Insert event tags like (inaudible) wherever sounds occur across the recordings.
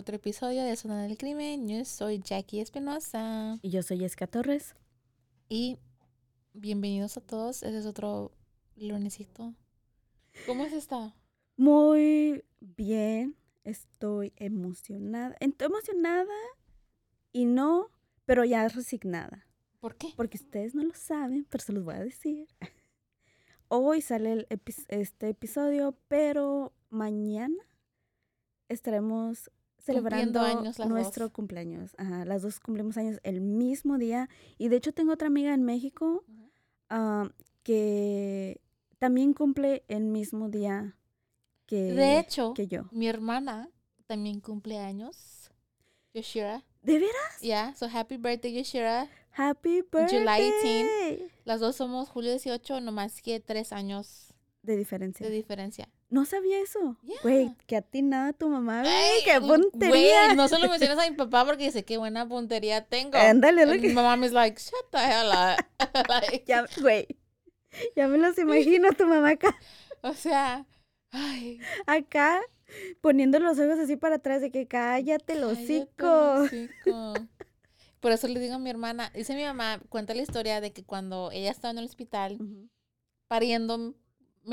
Otro episodio de Zona del Crimen. Yo soy Jackie Espinosa. Y yo soy Jessica Torres. Y bienvenidos a todos. Ese es otro lunesito. ¿Cómo has estado? Muy bien. Estoy emocionada. Estoy emocionada y no, pero ya resignada. ¿Por qué? Porque ustedes no lo saben, pero se los voy a decir. (laughs) Hoy sale el epi- este episodio, pero mañana estaremos celebrando años nuestro dos. cumpleaños. Ajá, las dos cumplimos años el mismo día. Y de hecho tengo otra amiga en México ah, que también cumple el mismo día que, De hecho, que yo. mi hermana también cumple años. Yoshira. ¿De veras? Yeah, so happy birthday, Yoshira. Happy birthday. July 18. Las dos somos julio 18, nomás que tres años De diferencia. de diferencia. No sabía eso. Yeah. Güey, que atinada tu mamá. Güey, qué güey, puntería. no se lo mencionas a mi papá porque dice qué buena puntería tengo. Ándale, lo que- my mom is like, shut the hell up. (laughs) Like, Ya, güey. Ya me los imagino tu mamá acá, (laughs) o sea, ay, acá poniendo los ojos así para atrás de que cállate el cállate hocico. (laughs) Por eso le digo a mi hermana, dice mi mamá, cuenta la historia de que cuando ella estaba en el hospital Ujú, pariéndome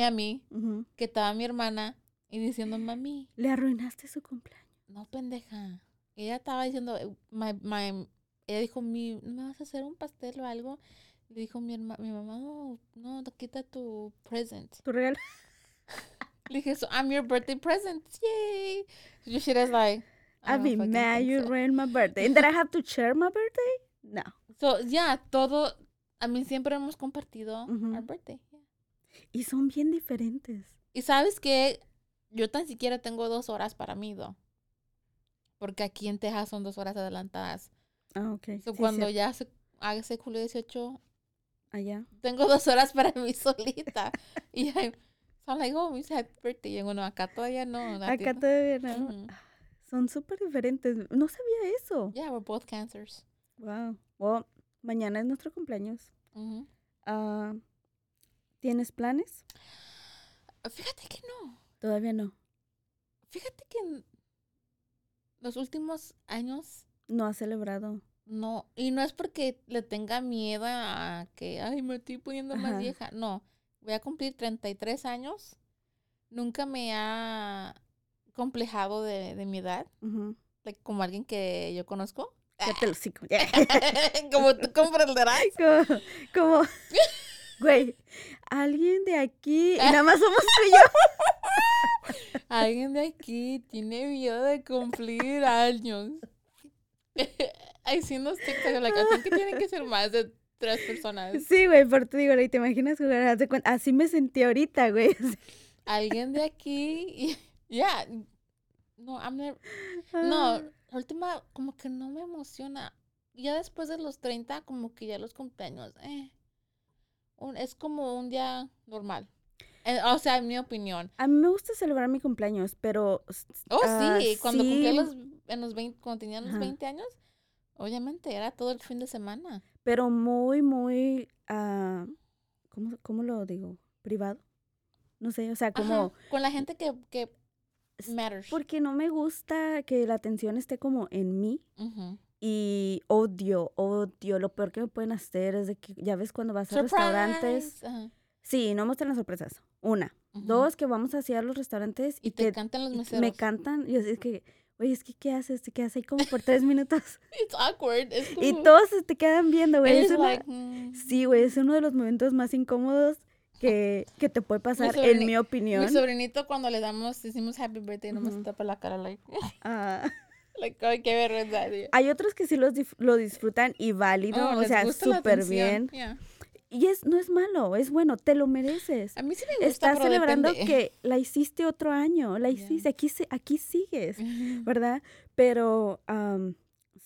a mí, ujú. que estaba mi hermana y diciendo, mami, Le arruinaste su cumpleaños. no pendeja. Ella estaba diciendo, eh, my, my- ella dijo, mi, ¿no me vas a hacer un pastel o algo? Le dijo mi, herma- mi mamá, no, no, quita tu present. Tu regalo. (laughs) Le dije, so I'm your birthday present. Yay. Yoshira's like, I I'd be mad you so. ruined my birthday. And that I have to share my birthday? No. So, yeah, todo, a mí siempre hemos compartido Ujú. our birthday. Y son bien diferentes. Y sabes que yo tan siquiera tengo dos horas para mí, ¿no? Porque aquí en Texas son dos horas adelantadas. Ah, ok. So, sí, cuando ya se ese julio 18, Allá. tengo dos horas para mí (laughs) solita. y I, so I'm like, oh, it's happy birthday. Y bueno, acá todavía no. Acá tienda- todavía no. Ujú. Son súper diferentes. No sabía eso. Yeah, we're both cancers. Wow. Well, mañana es nuestro cumpleaños. Ah, ¿Tienes planes? Fíjate que no. Todavía no. Fíjate que en los últimos años No has celebrado. no, y no es porque le tenga miedo a que, ay, me estoy poniendo Ajá. más vieja. No, voy a cumplir 33 años. Nunca me ha complejado de, de mi edad, como alguien que yo conozco. Ya te lo sigo. Ya. (laughs) como tú comprenderás. (laughs) como, como, güey, alguien de aquí y (laughs) nada más somos tú y yo. (laughs) Alguien de aquí tiene miedo de cumplir años. (laughs) Ay, sí, like, I think que tienen que ser más de tres personas. Sí, güey, por te digo, güey, te imaginas jugar, así me sentí ahorita, güey. Alguien de aquí, ya, no, I'm never- no, la última, como que no me emociona. Ya después de los 30, como que ya los cumpleaños, eh, un- es como un día normal. Eh, o sea, en mi opinión. A mí me gusta celebrar mi cumpleaños, pero... Oh, ah, sí, cuando sí, los, en los 20, cuando tenía los Ajá. 20 años, obviamente era todo el fin de semana. Pero muy, muy... ah, ¿cómo, ¿Cómo lo digo? ¿Privado? No sé, o sea, Ajá, como... con la gente que, que matters. Porque no me gusta que la atención esté como en mí. Ujú. Y odio, odio. Lo peor que me pueden hacer es de que, ya ves, cuando vas a restaurantes. Surprise. Ajá. Sí, no muestran las sorpresas. Una. Dos, que vamos hacia los restaurantes Y y, te que cantan los meseros. me cantan. Y es que, oye, es que, ¿qué haces? Te quedas ahí como por tres minutos. (laughs) It's awkward. Es y todos te quedan viendo, güey. Es una- like, mm. Sí, güey, es uno de los momentos más incómodos que, que te puede pasar, en mi Mi opinión. sobrinito cuando le damos, decimos happy birthday, no me tapa la cara, like, (laughs) Ah, like, ay, qué vergüenza, tío. hay otros que sí los dif- lo disfrutan y válido, Oh, o sea, súper bien. yeah. Y es, no es malo, es bueno, te lo mereces. A mí sí me gusta, Estás pero celebrando depende. que la hiciste otro año, la hiciste, aquí, se- aquí sigues. (laughs) ¿verdad? Pero am,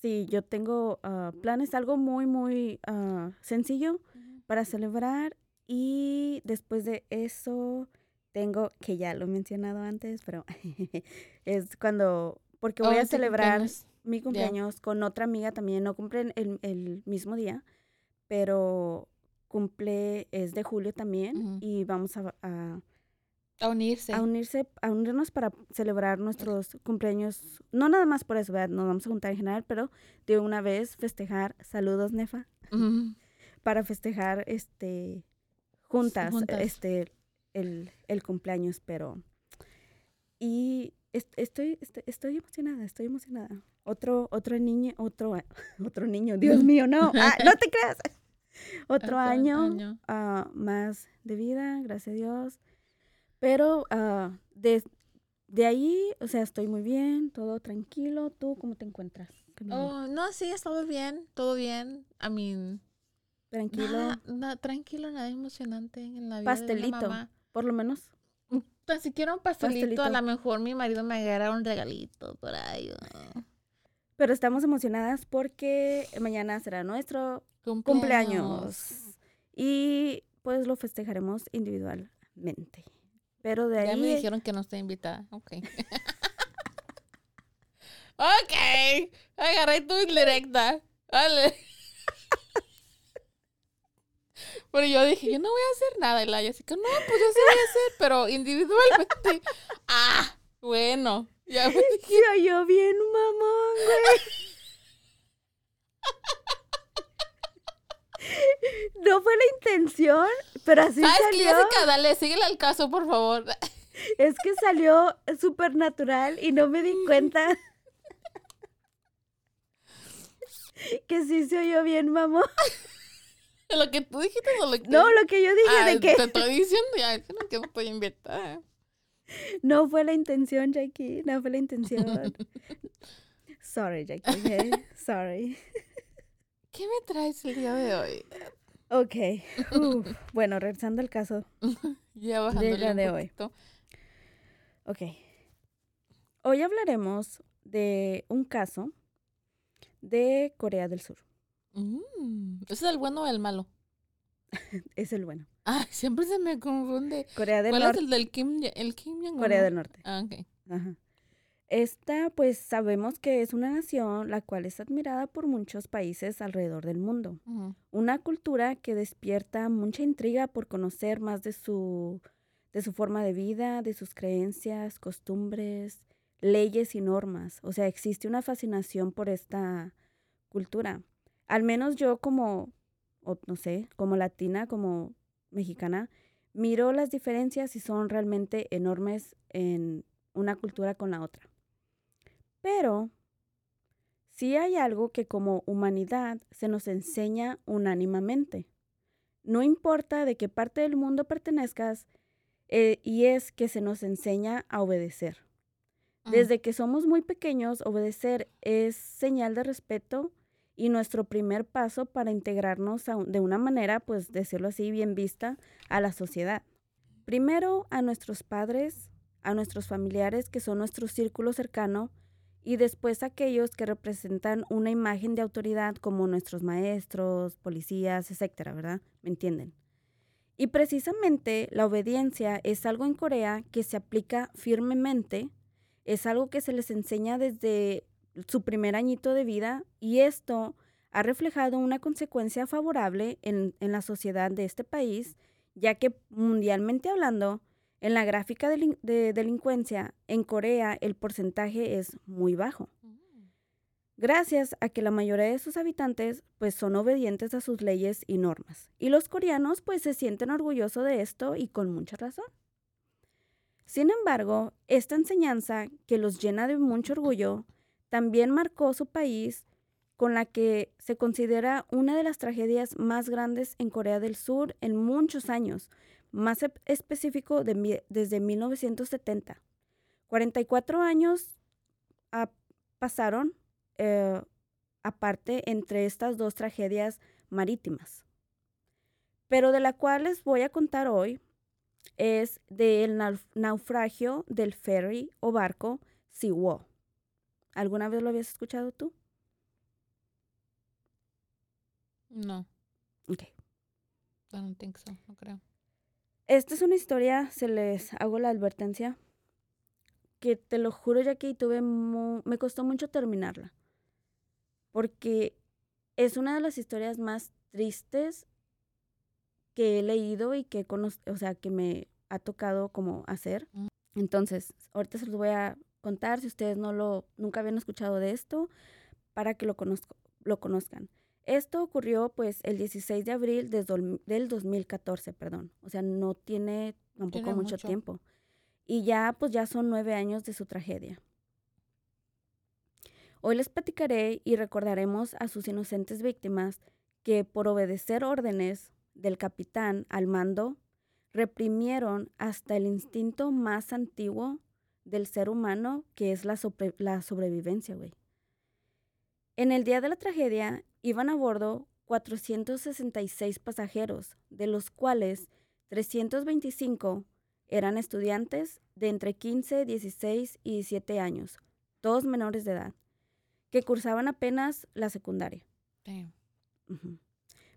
sí, yo tengo ah, planes, algo muy, muy ah, sencillo para celebrar y después de eso tengo, que ya lo he mencionado antes, pero (laughs) es cuando, porque voy Oh, a celebrar cumpleaños. mi cumpleaños con otra amiga también, no cumplen el, el mismo día, pero cumple, es de julio también y vamos a, a, A unirse. a unirse, a unirnos para celebrar nuestros cumpleaños, no nada más por eso, ¿verdad? Nos vamos a juntar en general, pero de una vez festejar, saludos Nefa, para festejar este juntas, juntas. este el, el cumpleaños, pero y estoy, estoy estoy emocionada, estoy emocionada. Otro otro niño, otro (laughs) otro niño, Dios (laughs) mío, no, ah, no te creas. (laughs) Otro Otro año, año. ah, más de vida, gracias a Dios. Pero ah, de, de ahí, o sea, estoy muy bien, todo tranquilo. ¿Tú cómo te encuentras? Oh, no, sí, todo bien, todo bien. I mean, tranquilo, nada, nada- tranquilo, nada emocionante en la vida de pastelito, mamá. por lo menos. Tan siquiera un pastelito, a lo mejor mi marido me agarra un regalito por ahí. oh. Pero estamos emocionadas porque mañana será nuestro cumpleaños. Y pues lo festejaremos individualmente. Pero de Ya ahí. me dijeron que no estoy invitada. Ok. (laughs) ok. Agarré tu indirecta. Vale. Pero yo dije, yo no voy a hacer nada, Elaya. Así que no, pues yo sí voy a hacer, pero individualmente. (laughs) ah, bueno. Ya me (laughs) dije, Se oyó bien, mamón, güey. (laughs) No fue la intención, pero así ¿Sabes salió. Jessica? Dale, síguele al caso, por favor. Es que salió súper natural y no me di cuenta. Que sí se oyó bien, mamón. Lo que tú dijiste o lo que... No, lo que yo dije Ah, de que Te estoy diciendo ya, es que no estoy (laughs) no fue la intención, Jackie. No fue la intención. (laughs) Sorry, Jackie. okay? Sorry. (laughs) ¿Qué me traes el día de hoy? Ok. uf, Bueno, regresando al caso. Ya la un de hoy. Ok. Hoy hablaremos de un caso de Corea del Sur. Mm, ¿Ese es el bueno o el malo? (laughs) Es el bueno. Ah, siempre se me confunde. Corea del ¿Cuál es Norte. el del Kim, el Kim Jong-un? Corea del Norte. Ah, ok. Ajá. Esta, pues sabemos que es una nación la cual es admirada por muchos países alrededor del mundo. Una cultura que despierta mucha intriga por conocer más de su, de su forma de vida, de sus creencias, costumbres, leyes y normas. O sea, existe una fascinación por esta cultura. Al menos yo como, o no sé, como latina, como mexicana, miro las diferencias y son realmente enormes en una cultura con la otra. Pero sí hay algo que como humanidad se nos enseña unánimemente. No importa de qué parte del mundo pertenezcas, eh, y es que se nos enseña a obedecer. Mm. Desde que somos muy pequeños, obedecer es señal de respeto y nuestro primer paso para integrarnos a de una manera, pues decirlo así, bien vista a la sociedad. Primero a nuestros padres, a nuestros familiares, que son nuestro círculo cercano, y después a aquellos que representan una imagen de autoridad como nuestros maestros, policías, etcétera, ¿verdad? ¿Me entienden? Y precisamente la obediencia es algo en Corea que se aplica firmemente, es algo que se les enseña desde su primer añito de vida y esto ha reflejado una consecuencia favorable en, en la sociedad de este país, ya que mundialmente hablando, en la gráfica de, lin- de delincuencia en Corea el porcentaje es muy bajo. Mm. gracias a que la mayoría de sus habitantes pues son obedientes a sus leyes y normas. Y los coreanos pues se sienten orgullosos de esto y con mucha razón. Sin embargo, esta enseñanza que los llena de mucho orgullo también marcó su país con la que se considera una de las tragedias más grandes en Corea del Sur en muchos años, más específico desde 1970. 44 años pasaron eh, aparte entre estas dos tragedias marítimas. Pero de la cual les voy a contar hoy es del naufragio del ferry o barco Siwo. ¿Alguna vez lo habías escuchado tú? No. Ok. I don't think so, no creo. Esta es una historia, se les hago la advertencia, que te lo juro ya que tuve, me costó mucho terminarla, porque es una de las historias más tristes que he leído y que o sea, que me ha tocado como hacer. Mm. Entonces, ahorita se los voy a contar si ustedes no lo nunca habían escuchado de esto para que lo conozco, lo conozcan. Esto ocurrió pues el 16 de abril del 2014, perdón. O sea, no tiene tampoco mucho, tiempo. Y ya pues ya son nueve años de su tragedia. Hoy les platicaré y recordaremos a sus inocentes víctimas que por obedecer órdenes del capitán al mando, reprimieron hasta el instinto más antiguo del ser humano, que es la, la sobrevivencia, güey. En el día de la tragedia, Iban a bordo 466 pasajeros, de los cuales 325 eran estudiantes de entre 15, 16 y 17 años, todos menores de edad, que cursaban apenas la secundaria.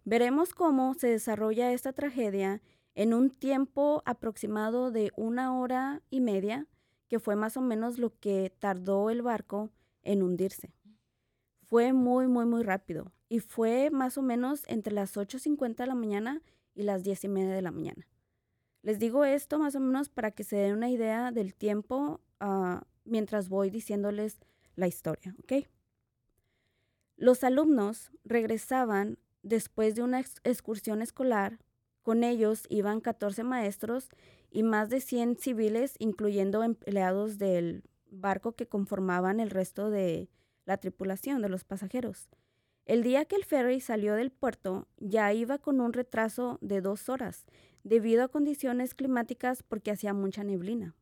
Veremos cómo se desarrolla esta tragedia en un tiempo aproximado de una hora y media, que fue más o menos lo que tardó el barco en hundirse. Fue muy, muy, muy rápido y fue más o menos entre las 8.50 de la mañana y las 10 y media de la mañana. Les digo esto más o menos para que se den una idea del tiempo ah, mientras voy diciéndoles la historia, ¿ok? Los alumnos regresaban después de una excursión escolar. Con ellos iban 14 maestros y más de 100 civiles, incluyendo empleados del barco que conformaban el resto de, la tripulación de los pasajeros. El día que el ferry salió del puerto ya iba con un retraso de dos horas, debido a condiciones climáticas porque hacía mucha neblina.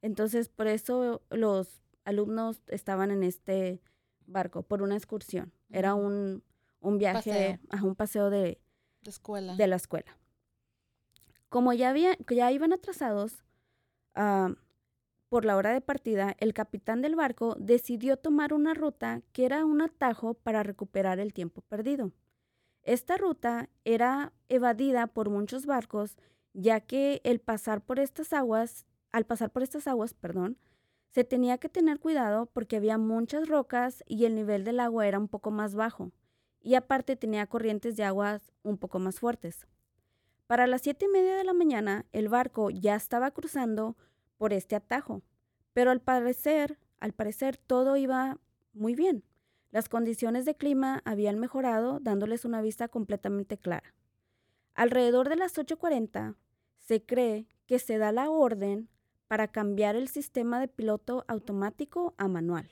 Entonces, por eso los alumnos estaban en este barco, por una excursión. Era un, viaje, a un paseo de, escuela. de la escuela. Como ya, ya iban atrasados, uh, por la hora de partida, el capitán del barco decidió tomar una ruta que era un atajo para recuperar el tiempo perdido. Esta ruta era evadida por muchos barcos, ya que el pasar por estas aguas, al pasar por estas aguas, perdón, se tenía que tener cuidado porque había muchas rocas y el nivel del agua era un poco más bajo, y aparte tenía corrientes de aguas un poco más fuertes. Para las siete y media de la mañana, el barco ya estaba cruzando por este atajo. Pero al parecer, al parecer todo iba muy bien. Las condiciones de clima habían mejorado, dándoles una vista completamente clara. Alrededor de las 8.40 se cree que se da la orden para cambiar el sistema de piloto automático a manual.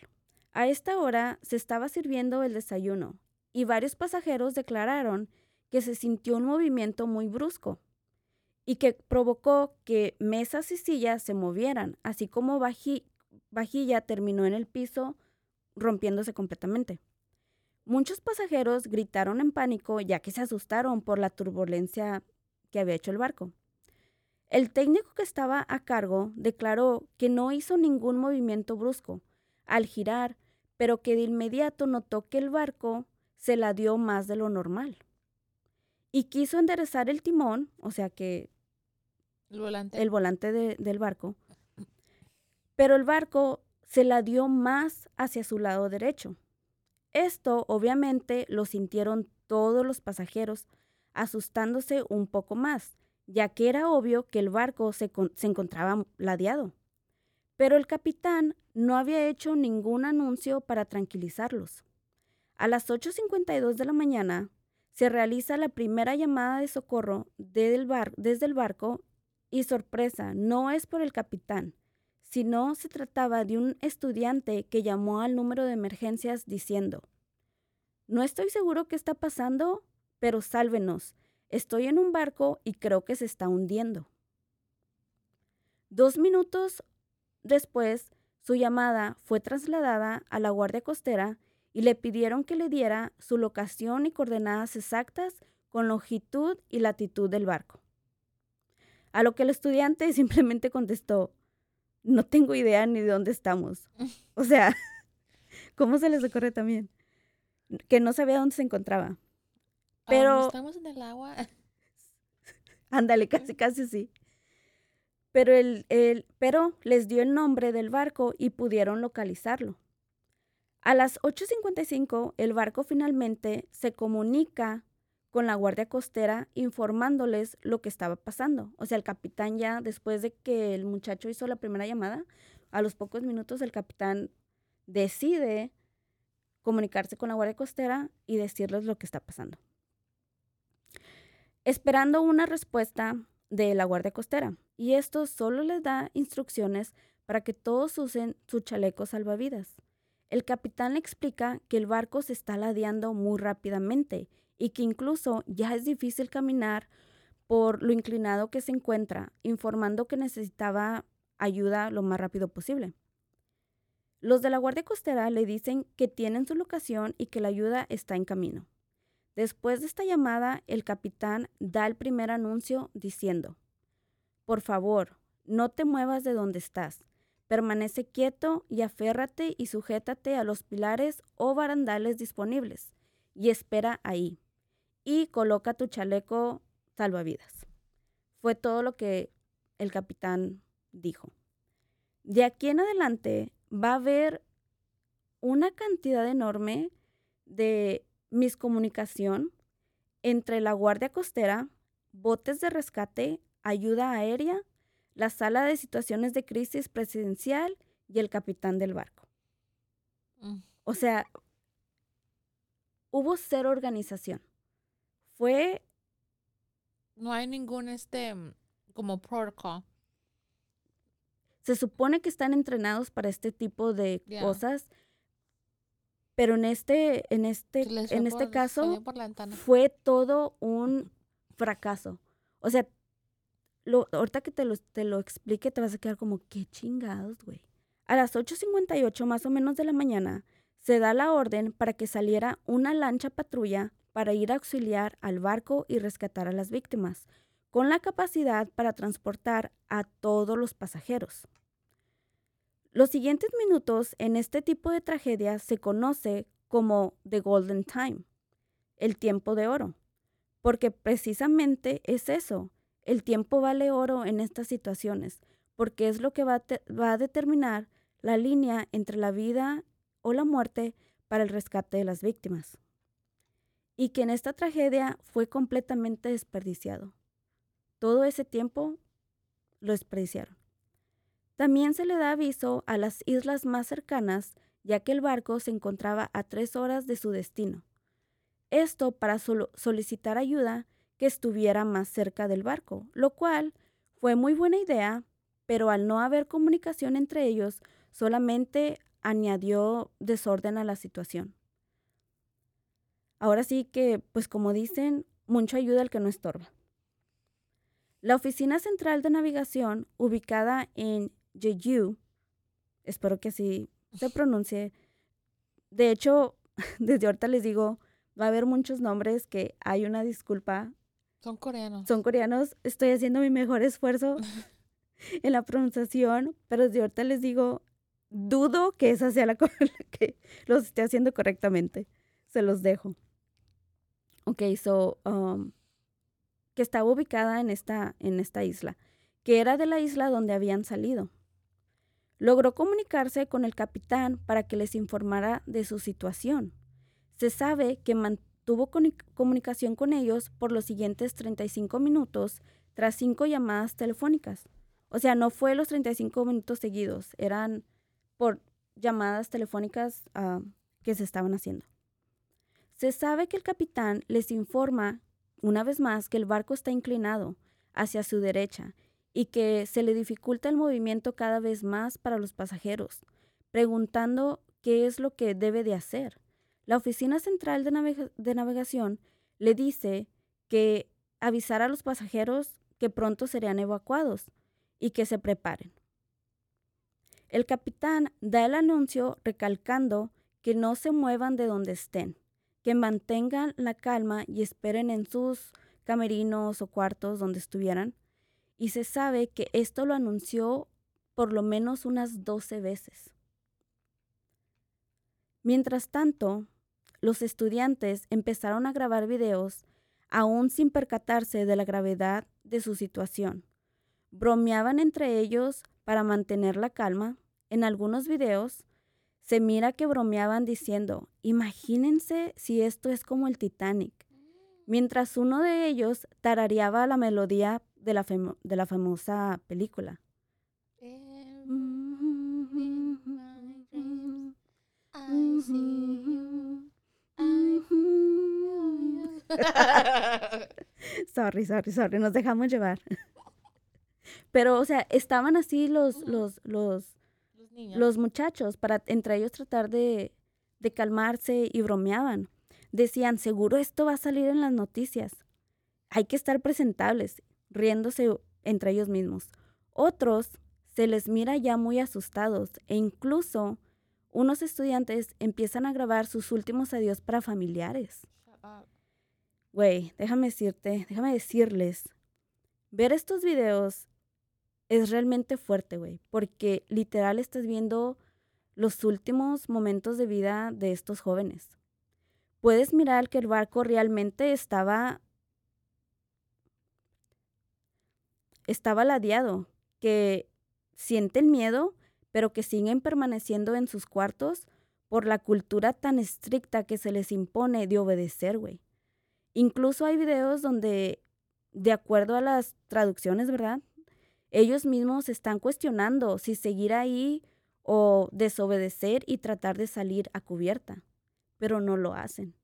A esta hora se estaba sirviendo el desayuno y varios pasajeros declararon que se sintió un movimiento muy brusco y que provocó que mesas y sillas se movieran, así como vajilla terminó en el piso rompiéndose completamente. Muchos pasajeros gritaron en pánico ya que se asustaron por la turbulencia que había hecho el barco. El técnico que estaba a cargo declaró que no hizo ningún movimiento brusco al girar, pero que de inmediato notó que el barco se la dio más de lo normal. Y quiso enderezar el timón, o sea que el volante, del barco. Pero el barco se la dio más hacia su lado derecho. Esto obviamente lo sintieron todos los pasajeros, asustándose un poco más, ya que era obvio que el barco se, se encontraba ladeado. Pero el capitán no había hecho ningún anuncio para tranquilizarlos. A las 8.52 de la mañana se realiza la primera llamada de socorro desde el, barco y sorpresa, no es por el capitán, sino se trataba de un estudiante que llamó al número de emergencias diciendo, no estoy seguro qué está pasando, pero sálvenos. Estoy en un barco y creo que se está hundiendo. Dos minutos después, su llamada fue trasladada a la Guardia Costera y le pidieron que le diera su locación y coordenadas exactas con longitud y latitud del barco. A lo que el estudiante (laughs) simplemente contestó, no tengo idea ni de dónde estamos. (laughs) O sea, (laughs) ¿cómo se les ocurre también? Que no sabía dónde se encontraba. Pero... estamos en el agua. Ándale, casi, casi sí. Pero, el, el, pero les dio el nombre del barco y pudieron localizarlo. A las 8.55 el barco finalmente se comunica con la guardia costera informándoles lo que estaba pasando. O sea, el capitán ya, después de que el muchacho hizo la primera llamada, a los pocos minutos el capitán decide comunicarse con la guardia costera y decirles lo que está pasando. Esperando una respuesta de la guardia costera. Y esto solo les da instrucciones para que todos usen su chaleco salvavidas. El capitán le explica que el barco se está ladeando muy rápidamente y que incluso ya es difícil caminar por lo inclinado que se encuentra, informando que necesitaba ayuda lo más rápido posible. Los de la Guardia Costera le dicen que tienen su locación y que la ayuda está en camino. Después de esta llamada, el capitán da el primer anuncio diciendo, Por favor, no te muevas de donde estás. Permanece quieto y aférrate y sujétate a los pilares o barandales disponibles y espera ahí y coloca tu chaleco salvavidas. Fue todo lo que el capitán dijo. De aquí en adelante va a haber una cantidad enorme de miscomunicación entre la Guardia Costera, botes de rescate, ayuda aérea, la sala de situaciones de crisis presidencial y el capitán del barco. O sea, hubo cero organización fue... No hay ningún, este, mm, como protocol. Se supone que están entrenados para este tipo de cosas, pero en este, en este, en este caso fue todo un fracaso. O sea, ahorita que te lo, te lo explique, te vas a quedar como, qué chingados, güey. A las 8.58 más o menos de la mañana, se da la orden para que saliera una lancha patrulla para ir a auxiliar al barco y rescatar a las víctimas, con la capacidad para transportar a todos los pasajeros. Los siguientes minutos en este tipo de tragedias se conoce como The Golden Time, el tiempo de oro, porque precisamente es eso, el tiempo vale oro en estas situaciones, porque es lo que va a, va a determinar la línea entre la vida o la muerte para el rescate de las víctimas y que en esta tragedia fue completamente desperdiciado. Todo ese tiempo lo desperdiciaron. También se le da aviso a las islas más cercanas, ya que el barco se encontraba a tres horas de su destino. Esto para solicitar ayuda que estuviera más cerca del barco, lo cual fue muy buena idea, pero al no haber comunicación entre ellos, solamente añadió desorden a la situación. Ahora sí que, pues como dicen, mucho ayuda al que no estorba. La Oficina Central de Navegación, ubicada en Jeju, espero que así se pronuncie. De hecho, (laughs) desde ahorita les digo, va a haber muchos nombres que hay una disculpa. Son coreanos. Son coreanos. Estoy haciendo mi mejor esfuerzo (laughs) en la pronunciación, pero desde ahorita les digo, dudo que esa sea (laughs) la que los esté haciendo correctamente. Se los dejo. Ok, so, um, que estaba ubicada en esta, en esta isla, que era de la isla donde habían salido. Logró comunicarse con el capitán para que les informara de su situación. Se sabe que mantuvo comunicación con ellos por los siguientes 35 minutos tras cinco llamadas telefónicas. O sea, no fue los 35 minutos seguidos, eran por llamadas telefónicas ah, que se estaban haciendo. Se sabe que el capitán les informa una vez más que el barco está inclinado hacia su derecha y que se le dificulta el movimiento cada vez más para los pasajeros, preguntando qué es lo que debe de hacer. La Oficina Central de, Navegación le dice que avisar a los pasajeros que pronto serían evacuados y que se preparen. El capitán da el anuncio recalcando que no se muevan de donde estén, que mantengan la calma y esperen en sus camerinos o cuartos donde estuvieran. Y se sabe que esto lo anunció por lo menos unas 12 veces. Mientras tanto, los estudiantes empezaron a grabar videos aún sin percatarse de la gravedad de su situación. Bromeaban entre ellos para mantener la calma. En algunos videos se mira que bromeaban diciendo, imagínense si esto es como el Titanic, mientras uno de ellos tarareaba la melodía de la, de la famosa película. Sorry, sorry, sorry, nos dejamos llevar. Pero, o sea, estaban así los, los, los, los, muchachos para entre ellos tratar de, de calmarse y bromeaban. Decían, seguro esto va a salir en las noticias. Hay que estar presentables, riéndose entre ellos mismos. Otros se les mira ya muy asustados e incluso unos estudiantes empiezan a grabar sus últimos adiós para familiares. Güey, déjame decirte, déjame decirles, ver estos videos es realmente fuerte, güey, porque literal estás viendo los últimos momentos de vida de estos jóvenes. Puedes mirar que el barco realmente estaba estaba ladeado, que sienten miedo, pero que siguen permaneciendo en sus cuartos por la cultura tan estricta que se les impone de obedecer, güey. Incluso hay videos donde, de acuerdo a las traducciones, ¿verdad? Ellos mismos están cuestionando si seguir ahí o desobedecer y tratar de salir a cubierta, pero no lo hacen.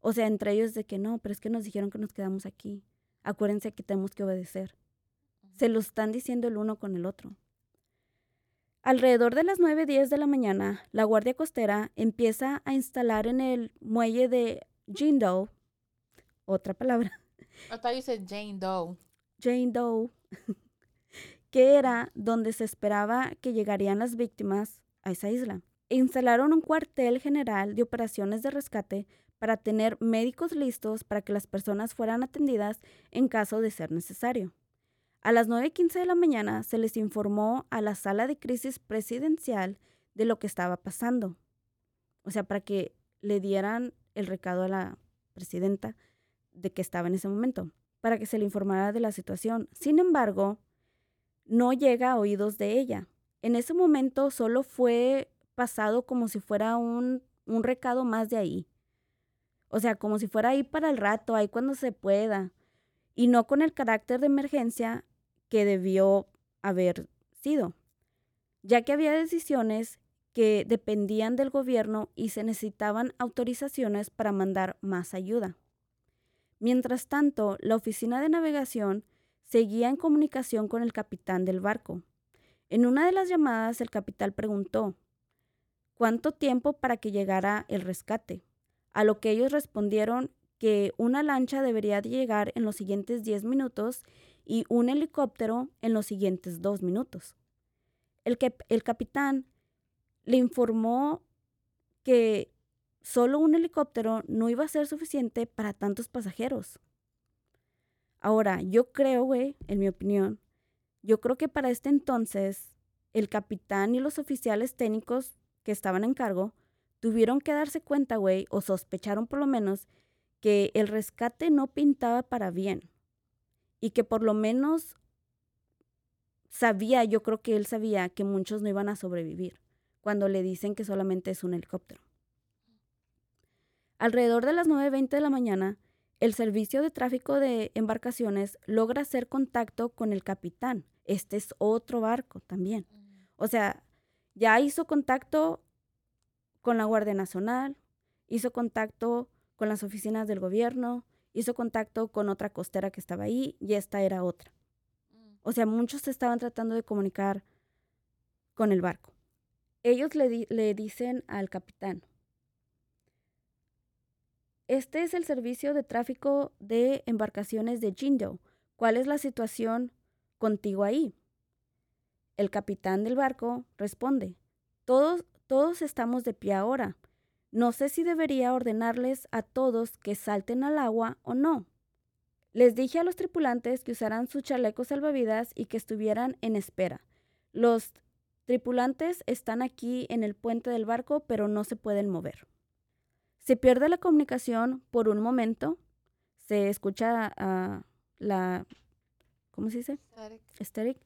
O sea, entre ellos de que no, pero es que nos dijeron que nos quedamos aquí. Acuérdense que tenemos que obedecer. Se lo están diciendo el uno con el otro. Alrededor de las 9.10 de la mañana, la Guardia Costera empieza a instalar en el muelle de Jindo otra palabra. (laughs) Hasta dice Jane Doe. Jane Doe, (laughs) que era donde se esperaba que llegarían las víctimas a esa isla. instalaron un cuartel general de operaciones de rescate para tener médicos listos para que las personas fueran atendidas en caso de ser necesario. A las 9.15 de la mañana se les informó a la sala de crisis presidencial de lo que estaba pasando. O sea, para que le dieran el recado a la presidenta de que estaba en ese momento, para que se le informara de la situación. Sin embargo, no llega a oídos de ella. En ese momento solo fue pasado como si fuera un, un recado más de ahí. O sea, como si fuera ahí para el rato, ahí cuando se pueda. Y no con el carácter de emergencia que debió haber sido, ya que había decisiones que dependían del gobierno y se necesitaban autorizaciones para mandar más ayuda. Mientras tanto, la oficina de navegación seguía en comunicación con el capitán del barco. En una de las llamadas, el capitán preguntó, ¿cuánto tiempo para que llegara el rescate? A lo que ellos respondieron que una lancha debería llegar en los siguientes 10 minutos y un helicóptero en los siguientes dos minutos. El, que, el capitán le informó que Solo un helicóptero no iba a ser suficiente para tantos pasajeros. Ahora, yo creo, güey, en mi opinión, yo creo que para este entonces el capitán y los oficiales técnicos que estaban en cargo tuvieron que darse cuenta, güey, o sospecharon por lo menos que el rescate no pintaba para bien y que por lo menos sabía, yo creo que él sabía que muchos no iban a sobrevivir cuando le dicen que solamente es un helicóptero. Alrededor de las 9.20 de la mañana, el servicio de tráfico de embarcaciones logra hacer contacto con el capitán. Este es otro barco también. O sea, ya hizo contacto con la Guardia Nacional, hizo contacto con las oficinas del gobierno, hizo contacto con otra costera que estaba ahí y esta era otra. O sea, muchos estaban tratando de comunicar con el barco. Ellos le, le dicen al capitán, este es el servicio de tráfico de embarcaciones de Jindo. ¿Cuál es la situación contigo ahí? El capitán del barco responde, todos, todos estamos de pie ahora. No sé si debería ordenarles a todos que salten al agua o no. Les dije a los tripulantes que usaran sus chalecos salvavidas y que estuvieran en espera. Los tripulantes están aquí en el puente del barco, pero no se pueden mover. Se pierde la comunicación por un momento. Se escucha uh, la. ¿Cómo se dice? Static.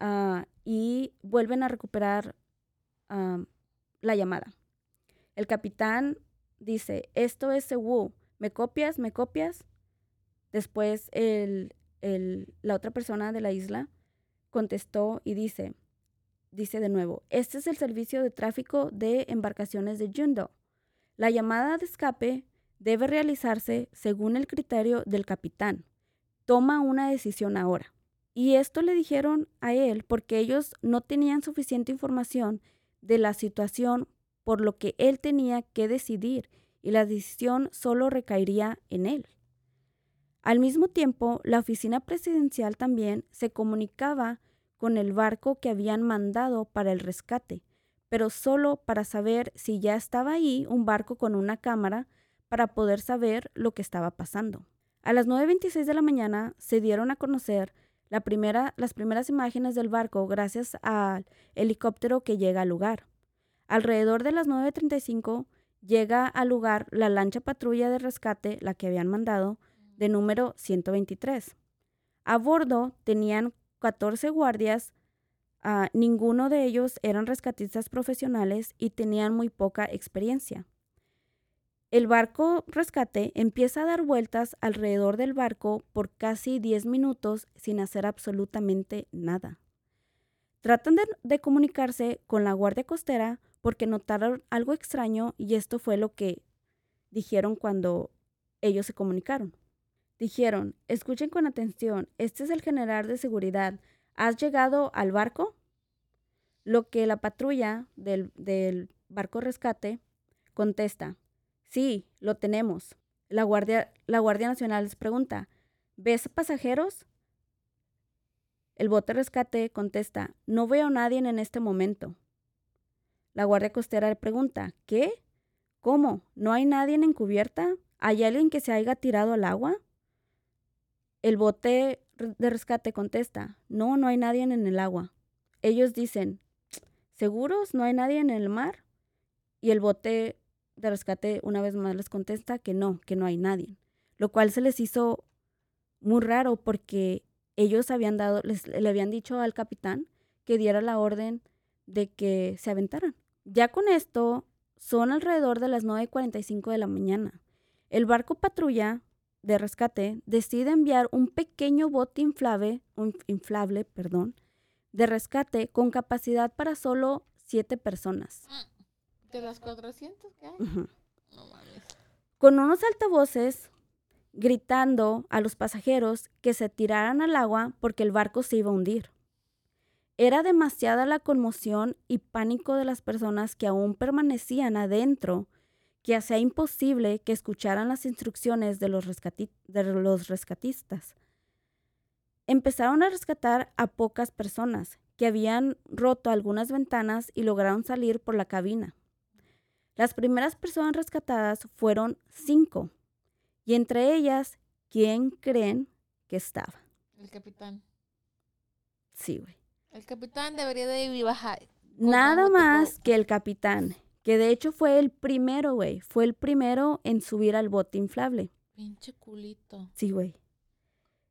Uh, y vuelven a recuperar uh, la llamada. El capitán dice: Esto es Sewu. ¿Me copias? ¿Me copias? Después el, el, la otra persona de la isla contestó y dice, dice de nuevo, este es el servicio de tráfico de embarcaciones de Jundo. La llamada de escape debe realizarse según el criterio del capitán. Toma una decisión ahora. Y esto le dijeron a él porque ellos no tenían suficiente información de la situación por lo que él tenía que decidir y la decisión solo recaería en él. Al mismo tiempo, la oficina presidencial también se comunicaba con el barco que habían mandado para el rescate pero solo para saber si ya estaba ahí un barco con una cámara para poder saber lo que estaba pasando. A las 9.26 de la mañana se dieron a conocer la primera, las primeras imágenes del barco gracias al helicóptero que llega al lugar. Alrededor de las 9.35 llega al lugar la lancha patrulla de rescate, la que habían mandado, de número 123. A bordo tenían 14 guardias Ah, ninguno de ellos eran rescatistas profesionales y tenían muy poca experiencia. El barco rescate empieza a dar vueltas alrededor del barco por casi 10 minutos sin hacer absolutamente nada. Tratan de, comunicarse con la guardia costera porque notaron algo extraño y esto fue lo que dijeron cuando ellos se comunicaron. Dijeron, escuchen con atención, este es el general de seguridad ¿Has llegado al barco? Lo que la patrulla del, barco rescate contesta, sí, lo tenemos. La Guardia, la Guardia Nacional les pregunta, ¿ves pasajeros? El bote rescate contesta, no veo a nadie en este momento. La Guardia Costera le pregunta, ¿qué? ¿Cómo? ¿No hay nadie en cubierta? ¿Hay alguien que se haya tirado al agua? El bote de rescate contesta, no, no hay nadie en el agua. Ellos dicen, ¿seguros? ¿No hay nadie en el mar? Y el bote de rescate una vez más les contesta que no, que no hay nadie. Lo cual se les hizo muy raro porque ellos habían dado, les, le habían dicho al capitán que diera la orden de que se aventaran. Ya con esto, son alrededor de las 9.45 de la mañana. El barco patrulla de rescate decide enviar un pequeño bote inflable, un inflable perdón, de rescate con capacidad para solo siete personas. ¿De las 400 que hay? No mames. Con unos altavoces gritando a los pasajeros que se tiraran al agua porque el barco se iba a hundir. Era demasiada la conmoción y pánico de las personas que aún permanecían adentro que hacía imposible que escucharan las instrucciones de los, rescatistas. Empezaron a rescatar a pocas personas que habían roto algunas ventanas y lograron salir por la cabina. Las primeras personas rescatadas fueron cinco, y entre ellas, ¿quién creen que estaba? El capitán. Sí, güey. El capitán debería de bajar. Nada más que el capitán que de hecho fue el primero, güey. Fue el primero en subir al bote inflable. Pinche culito. Sí, güey.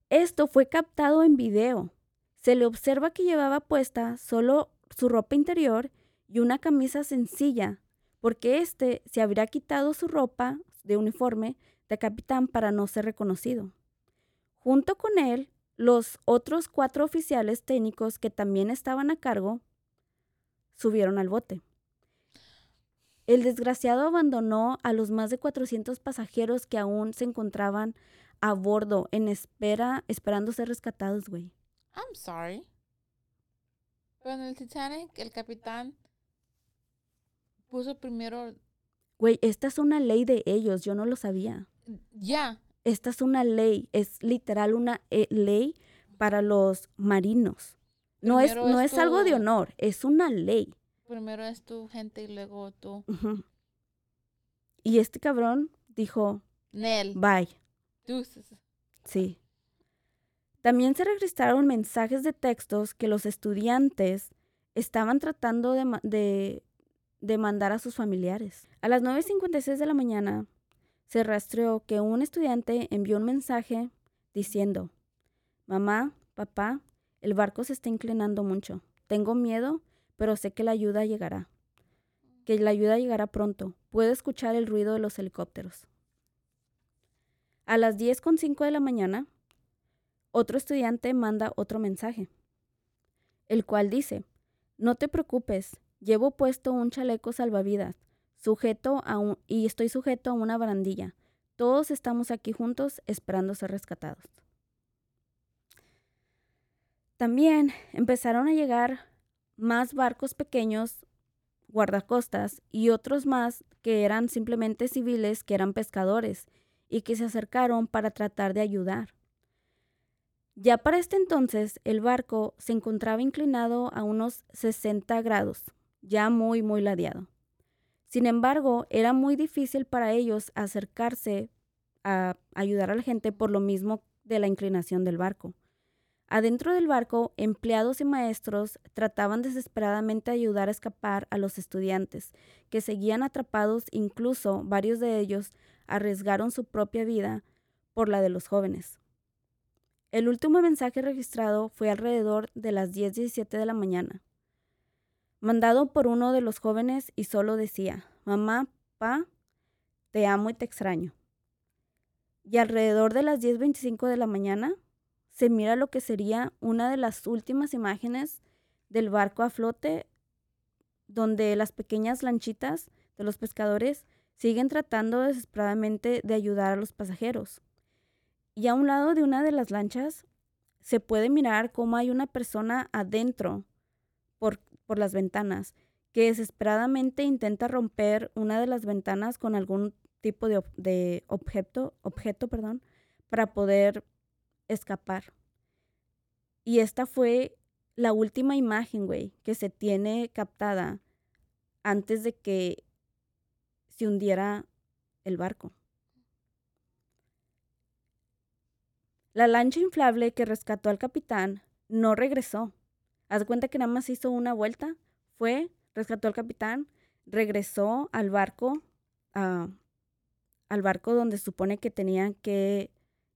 Esto fue captado en video. Se le observa que llevaba puesta solo su ropa interior y una camisa sencilla, porque este se habría quitado su ropa de uniforme de capitán para no ser reconocido. Junto con él, los otros cuatro oficiales técnicos que también estaban a cargo subieron al bote. El desgraciado abandonó a los más de 400 pasajeros que aún se encontraban a bordo en espera, esperando ser rescatados, güey. I'm sorry. Pero en el Titanic, el capitán puso primero. Güey, esta es una ley de ellos, yo no lo sabía. Ya. Esta es una ley, es literal una eh, ley para los marinos. No es, no es algo de honor, es una ley. Primero es tu gente y luego tú. Y este cabrón dijo, Nel. bye. Deuces. Sí. También se registraron mensajes de textos que los estudiantes estaban tratando de, de- de mandar a sus familiares. A las 9.56 de la mañana se rastreó que un estudiante envió un mensaje diciendo, Mamá, papá, el barco se está inclinando mucho. Tengo miedo, pero sé que la ayuda llegará. Que la ayuda llegará pronto. Puedo escuchar el ruido de los helicópteros. A las 10.05 de la mañana, otro estudiante manda otro mensaje, el cual dice, no te preocupes, llevo puesto un chaleco salvavidas, sujeto a un, y estoy sujeto a una barandilla. Todos estamos aquí juntos esperando ser rescatados. También empezaron a llegar más barcos pequeños, guardacostas, y otros más que eran simplemente civiles, que eran pescadores, y que se acercaron para tratar de ayudar. Ya para este entonces el barco se encontraba inclinado a unos 60 grados, ya muy, muy ladeado. Sin embargo, era muy difícil para ellos acercarse a ayudar a la gente por lo mismo de la inclinación del barco. Adentro del barco, empleados y maestros trataban desesperadamente de ayudar a escapar a los estudiantes, que seguían atrapados, incluso varios de ellos arriesgaron su propia vida por la de los jóvenes. El último mensaje registrado fue alrededor de las 10.17 de la mañana, mandado por uno de los jóvenes y solo decía, mamá, pa, te amo y te extraño. Y alrededor de las 10.25 de la mañana se mira lo que sería una de las últimas imágenes del barco a flote, donde las pequeñas lanchitas de los pescadores siguen tratando desesperadamente de ayudar a los pasajeros. Y a un lado de una de las lanchas se puede mirar cómo hay una persona adentro por, por las ventanas que desesperadamente intenta romper una de las ventanas con algún tipo de, ob- de objeto, objeto perdón, para poder escapar. Y esta fue la última imagen, güey, que se tiene captada antes de que se hundiera el barco. La lancha inflable que rescató al capitán no regresó. Haz cuenta que nada más hizo una vuelta, fue, rescató al capitán, regresó al barco, ah, al barco donde supone que tenían que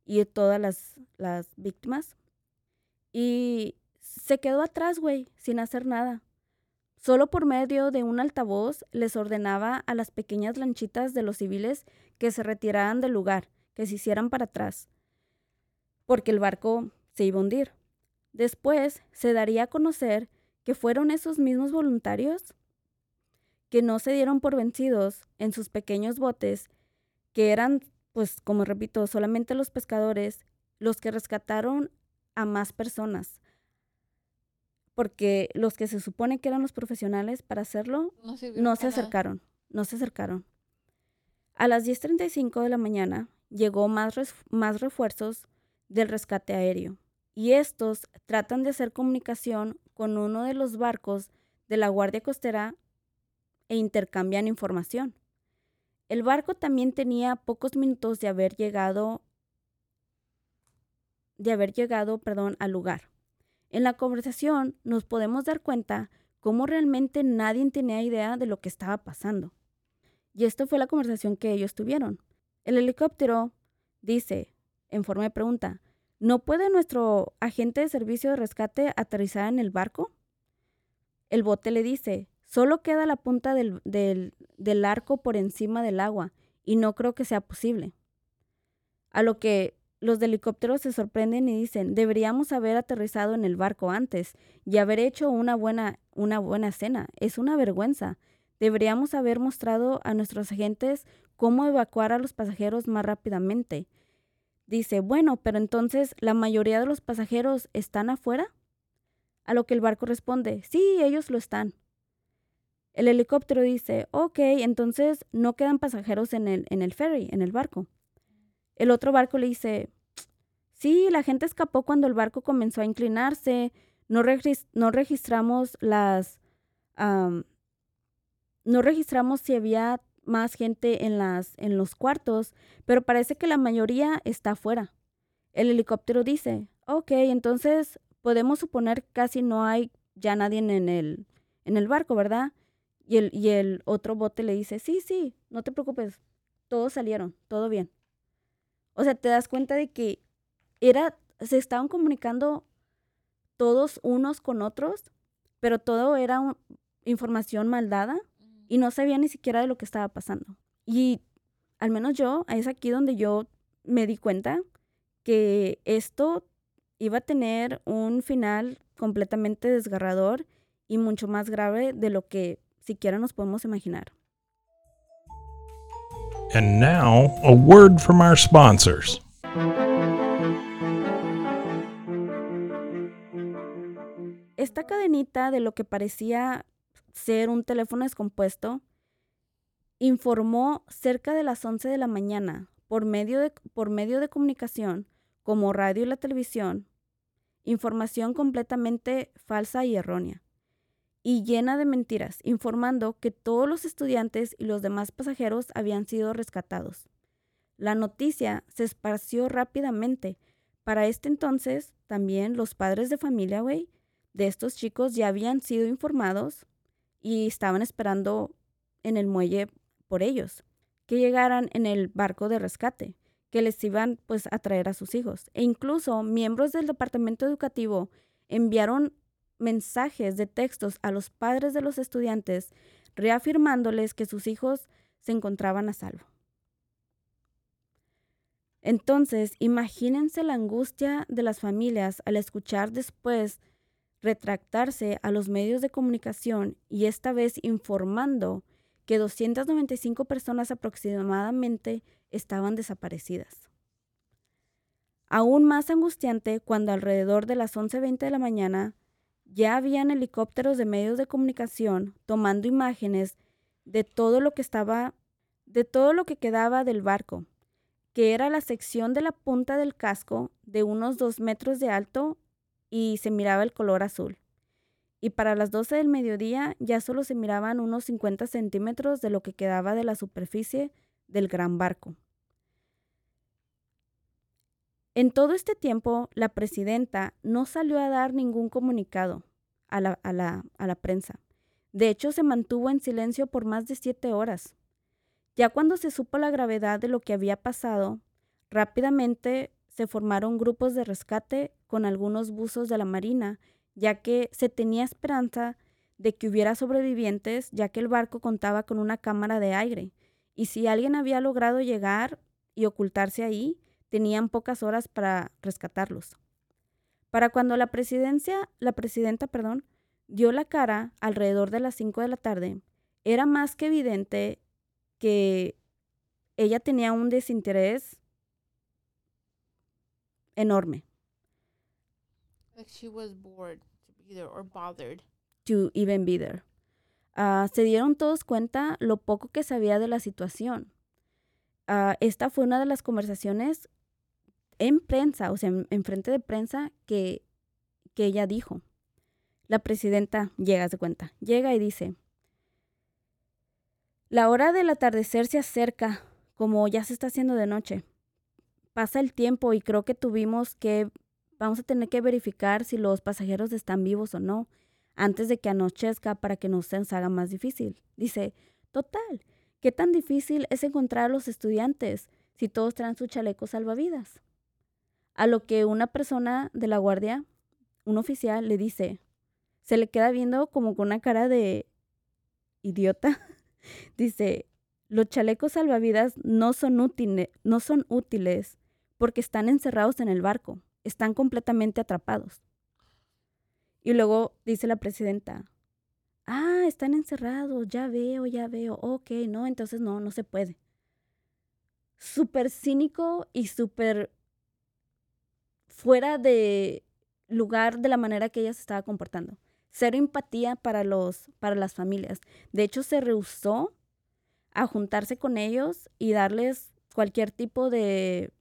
ir todas las, las víctimas. Y se quedó atrás, güey, sin hacer nada. Solo por medio de un altavoz les ordenaba a las pequeñas lanchitas de los civiles que se retiraran del lugar, que se hicieran para atrás, porque el barco se iba a hundir. Después se daría a conocer que fueron esos mismos voluntarios que no se dieron por vencidos en sus pequeños botes, que eran, pues como repito, solamente los pescadores, los que rescataron a más personas. Porque los que se supone que eran los profesionales para hacerlo, No, se acercaron, no se acercaron. A las 10.35 de la mañana llegó más, más refuerzos del rescate aéreo y estos tratan de hacer comunicación con uno de los barcos de la Guardia Costera e intercambian información. El barco también tenía pocos minutos de haber llegado de haber llegado, perdón, al lugar. En la conversación nos podemos dar cuenta cómo realmente nadie tenía idea de lo que estaba pasando. Y esto fue la conversación que ellos tuvieron. El helicóptero dice, en forma de pregunta, ¿no puede nuestro agente de servicio de rescate aterrizar en el barco? El bote le dice, solo queda la punta del, del, del arco por encima del agua y no creo que sea posible. A lo que los helicópteros se sorprenden y dicen, deberíamos haber aterrizado en el barco antes y haber hecho una buena, una buena cena. Es una vergüenza. Deberíamos haber mostrado a nuestros agentes cómo evacuar a los pasajeros más rápidamente. Dice, bueno, pero entonces la mayoría de los pasajeros están afuera. A lo que el barco responde, sí, ellos lo están. El helicóptero dice, ok, entonces no quedan pasajeros en el, en el ferry, en el barco. El otro barco le dice, sí, la gente escapó cuando el barco comenzó a inclinarse, no, no registramos las... no registramos si había más gente en, las, en los cuartos, pero parece que la mayoría está afuera. El helicóptero dice, ok, entonces podemos suponer casi no hay ya nadie en el, en el barco, ¿verdad? Y el, y el otro bote le dice, sí, sí, no te preocupes, todos salieron, todo bien. O sea, te das cuenta de que era, se estaban comunicando todos unos con otros, pero todo era información maldada y no sabía ni siquiera de lo que estaba pasando. Y al menos yo, es aquí donde yo me di cuenta que esto iba a tener un final completamente desgarrador y mucho más grave de lo que siquiera nos podemos imaginar. And now, a word from our sponsors. Esta cadenita de lo que parecía ser un teléfono descompuesto, informó cerca de las 11 de la mañana por medio de, por medio de comunicación como radio y la televisión, información completamente falsa y errónea, y llena de mentiras, informando que todos los estudiantes y los demás pasajeros habían sido rescatados. La noticia se esparció rápidamente. Para este entonces, también los padres de familia, de estos chicos ya habían sido informados y estaban esperando en el muelle por ellos, que llegaran en el barco de rescate, que les iban pues a traer a sus hijos. E incluso miembros del departamento educativo enviaron mensajes de textos a los padres de los estudiantes reafirmándoles que sus hijos se encontraban a salvo. Entonces, imagínense la angustia de las familias al escuchar después retractarse a los medios de comunicación y esta vez informando que 295 personas aproximadamente estaban desaparecidas. Aún más angustiante cuando alrededor de las 11.20 de la mañana ya habían helicópteros de medios de comunicación tomando imágenes de todo lo que estaba, de todo lo que quedaba del barco, que era la sección de la punta del casco de unos dos metros de alto y se miraba el color azul. Y para las 12 del mediodía ya solo se miraban unos 50 centímetros de lo que quedaba de la superficie del gran barco. En todo este tiempo, la presidenta no salió a dar ningún comunicado a la, a la, a la prensa. De hecho, se mantuvo en silencio por más de siete horas. Ya cuando se supo la gravedad de lo que había pasado, rápidamente se formaron grupos de rescate con algunos buzos de la Marina, ya que se tenía esperanza de que hubiera sobrevivientes, ya que el barco contaba con una cámara de aire, y si alguien había logrado llegar y ocultarse ahí, tenían pocas horas para rescatarlos. Para cuando la presidencia, la presidenta, perdón, dio la cara alrededor de las 5 de la tarde, era más que evidente que ella tenía un desinterés enorme. Like she was bored to be there or bothered. To even be there. Uh, se dieron todos cuenta lo poco que sabía de la situación. Uh, esta fue una de las conversaciones en prensa, o sea, en, en frente de prensa que, que ella dijo. La presidenta llega, de cuenta, llega y dice, la hora del atardecer se acerca, como ya se está haciendo de noche pasa el tiempo y creo que tuvimos que, vamos a tener que verificar si los pasajeros están vivos o no antes de que anochezca para que no se nos haga más difícil. Dice, total, ¿qué tan difícil es encontrar a los estudiantes si todos traen su chaleco salvavidas? A lo que una persona de la guardia, un oficial, le dice, se le queda viendo como con una cara de idiota. (laughs) dice, los chalecos salvavidas no son, útiles, no son útiles porque están encerrados en el barco, están completamente atrapados. Y luego dice la presidenta, Ah, están encerrados, ya veo, ya veo. Ok, no, entonces no, no se puede. Súper cínico y súper fuera de lugar de la manera que ella se estaba comportando. Cero empatía para, los, para las familias. De hecho, se rehusó a juntarse con ellos y darles cualquier tipo de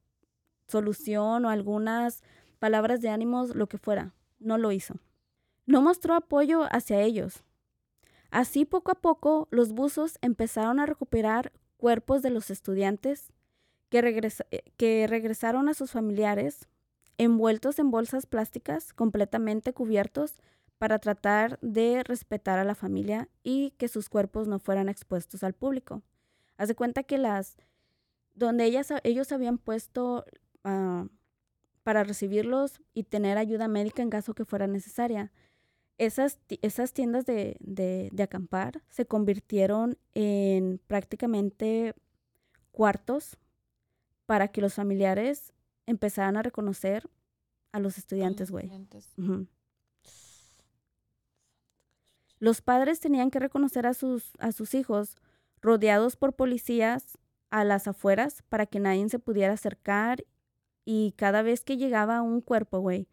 solución o algunas palabras de ánimos, lo que fuera. No lo hizo. No mostró apoyo hacia ellos. Así poco a poco los buzos empezaron a recuperar cuerpos de los estudiantes que, eh, que regresaron a sus familiares envueltos en bolsas plásticas completamente cubiertos para tratar de respetar a la familia y que sus cuerpos no fueran expuestos al público. Haz de cuenta que las donde ellos habían puesto ah, para recibirlos y tener ayuda médica en caso que fuera necesaria. Esas, esas tiendas de, de, de acampar se convirtieron en prácticamente cuartos para que los familiares empezaran a reconocer a los estudiantes, güey. Los padres tenían que reconocer a sus, a sus hijos rodeados por policías a las afueras para que nadie se pudiera acercar y cada vez que llegaba un cuerpo, güey,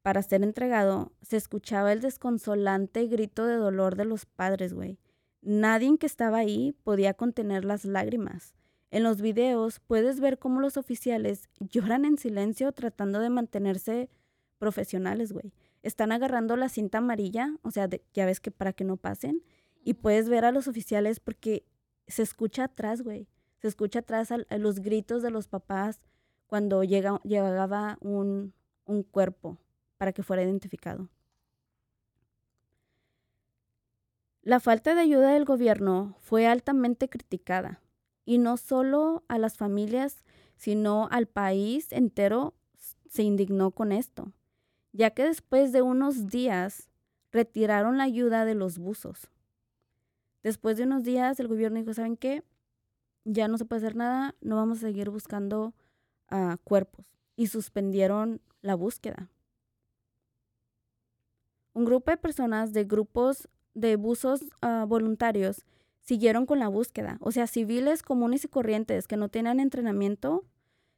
para ser entregado, se escuchaba el desconsolante grito de dolor de los padres, güey. Nadie que estaba ahí podía contener las lágrimas. En los videos puedes ver cómo los oficiales (laughs) lloran en silencio tratando de mantenerse profesionales, güey. Están agarrando la cinta amarilla, o sea, ya ves que para que no pasen, y puedes ver a los oficiales porque se escucha atrás, güey. Se escucha atrás a, los gritos de los papás cuando llega, llegaba un, un cuerpo para que fuera identificado. La falta de ayuda del gobierno fue altamente criticada y no solo a las familias, sino al país entero se indignó con esto, ya que después de unos días retiraron la ayuda de los buzos. Después de unos días el gobierno dijo, ¿saben qué? Ya no se puede hacer nada, no vamos a seguir buscando uh, cuerpos. Y suspendieron la búsqueda. Un grupo de personas de grupos de buzos uh, voluntarios siguieron con la búsqueda. O sea, civiles comunes y corrientes que no tenían entrenamiento,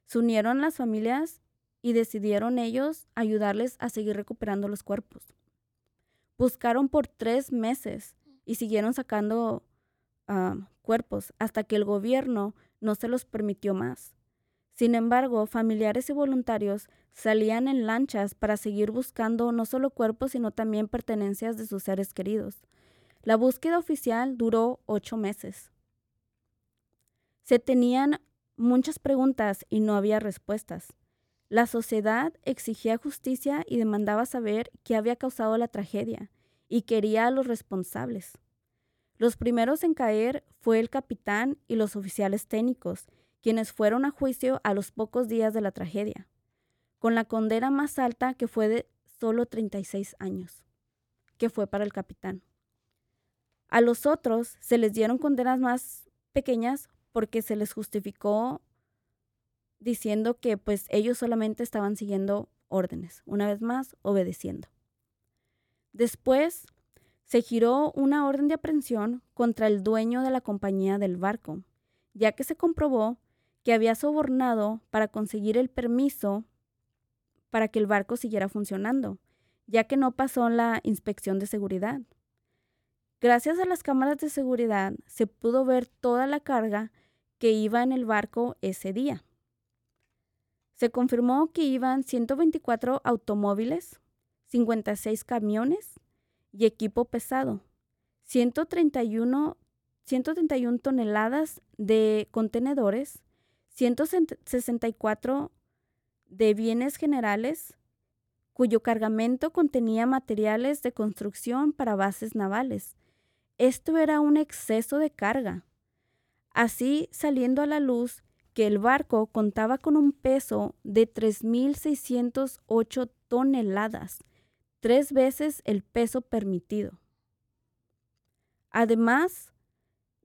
se unieron las familias y decidieron ellos ayudarles a seguir recuperando los cuerpos. Buscaron por tres meses y siguieron sacando ah, cuerpos hasta que el gobierno no se los permitió más. Sin embargo, familiares y voluntarios salían en lanchas para seguir buscando no solo cuerpos, sino también pertenencias de sus seres queridos. La búsqueda oficial duró ocho meses. Se tenían muchas preguntas y no había respuestas. La sociedad exigía justicia y demandaba saber qué había causado la tragedia y quería a los responsables. Los primeros en caer fue el capitán y los oficiales técnicos, quienes fueron a juicio a los pocos días de la tragedia, con la condena más alta que fue de solo 36 años, que fue para el capitán. A los otros se les dieron condenas más pequeñas porque se les justificó diciendo que pues ellos solamente estaban siguiendo órdenes, una vez más obedeciendo. Después se giró una orden de aprehensión contra el dueño de la compañía del barco, ya que se comprobó que había sobornado para conseguir el permiso para que el barco siguiera funcionando, ya que no pasó la inspección de seguridad. Gracias a las cámaras de seguridad se pudo ver toda la carga que iba en el barco ese día. Se confirmó que iban 124 automóviles, 56 camiones y equipo pesado, 131, 131 toneladas de contenedores, 164 de bienes generales, cuyo cargamento contenía materiales de construcción para bases navales, esto era un exceso de carga. Así saliendo a la luz que el barco contaba con un peso de 3.608 toneladas, tres veces el peso permitido. Además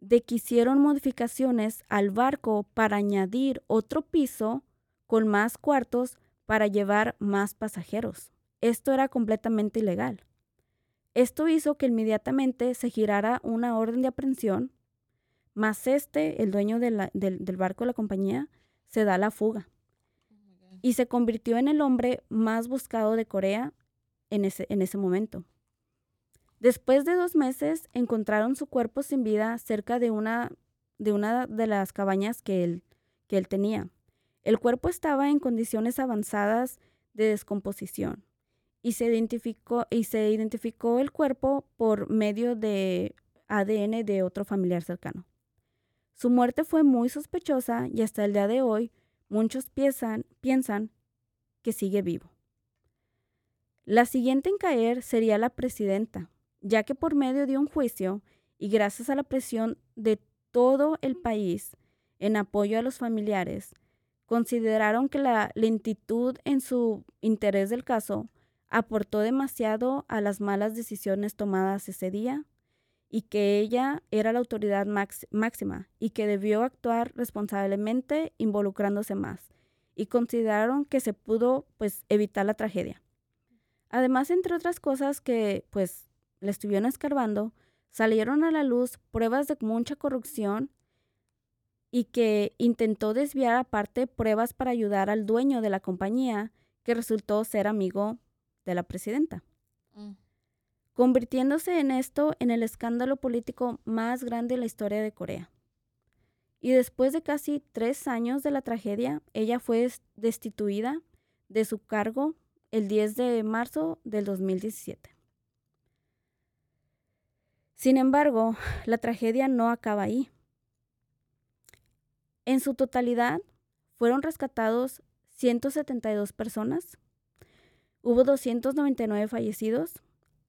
de que hicieron modificaciones al barco para añadir otro piso con más cuartos para llevar más pasajeros. Esto era completamente ilegal. Esto hizo que inmediatamente se girara una orden de aprehensión, más este, el dueño de la- del, del barco de la compañía, se da la fuga y se convirtió en el hombre más buscado de Corea en ese, en ese momento. Después de dos meses, encontraron su cuerpo sin vida cerca de una de, las cabañas que él, tenía. El cuerpo estaba en condiciones avanzadas de descomposición y se identificó, el cuerpo por medio de ADN de otro familiar cercano. Su muerte fue muy sospechosa y hasta el día de hoy muchos piensan que sigue vivo. La siguiente en caer sería la presidenta, ya que por medio de un juicio y gracias a la presión de todo el país en apoyo a los familiares, consideraron que la lentitud en su interés del caso aportó demasiado a las malas decisiones tomadas ese día y que ella era la autoridad máxima y que debió actuar responsablemente involucrándose más y consideraron que se pudo pues evitar la tragedia. Además, entre otras cosas que pues le estuvieron escarbando, salieron a la luz pruebas de mucha corrupción y que intentó desviar aparte pruebas para ayudar al dueño de la compañía que resultó ser amigo de la presidenta Mm. convirtiéndose en esto en el escándalo político más grande en la historia de Corea. Y después de casi tres años de la tragedia, ella fue des- destituida de su cargo el 10 de marzo del 2017. Sin embargo, la tragedia no acaba ahí. En su totalidad, fueron rescatados 172 personas, hubo 299 fallecidos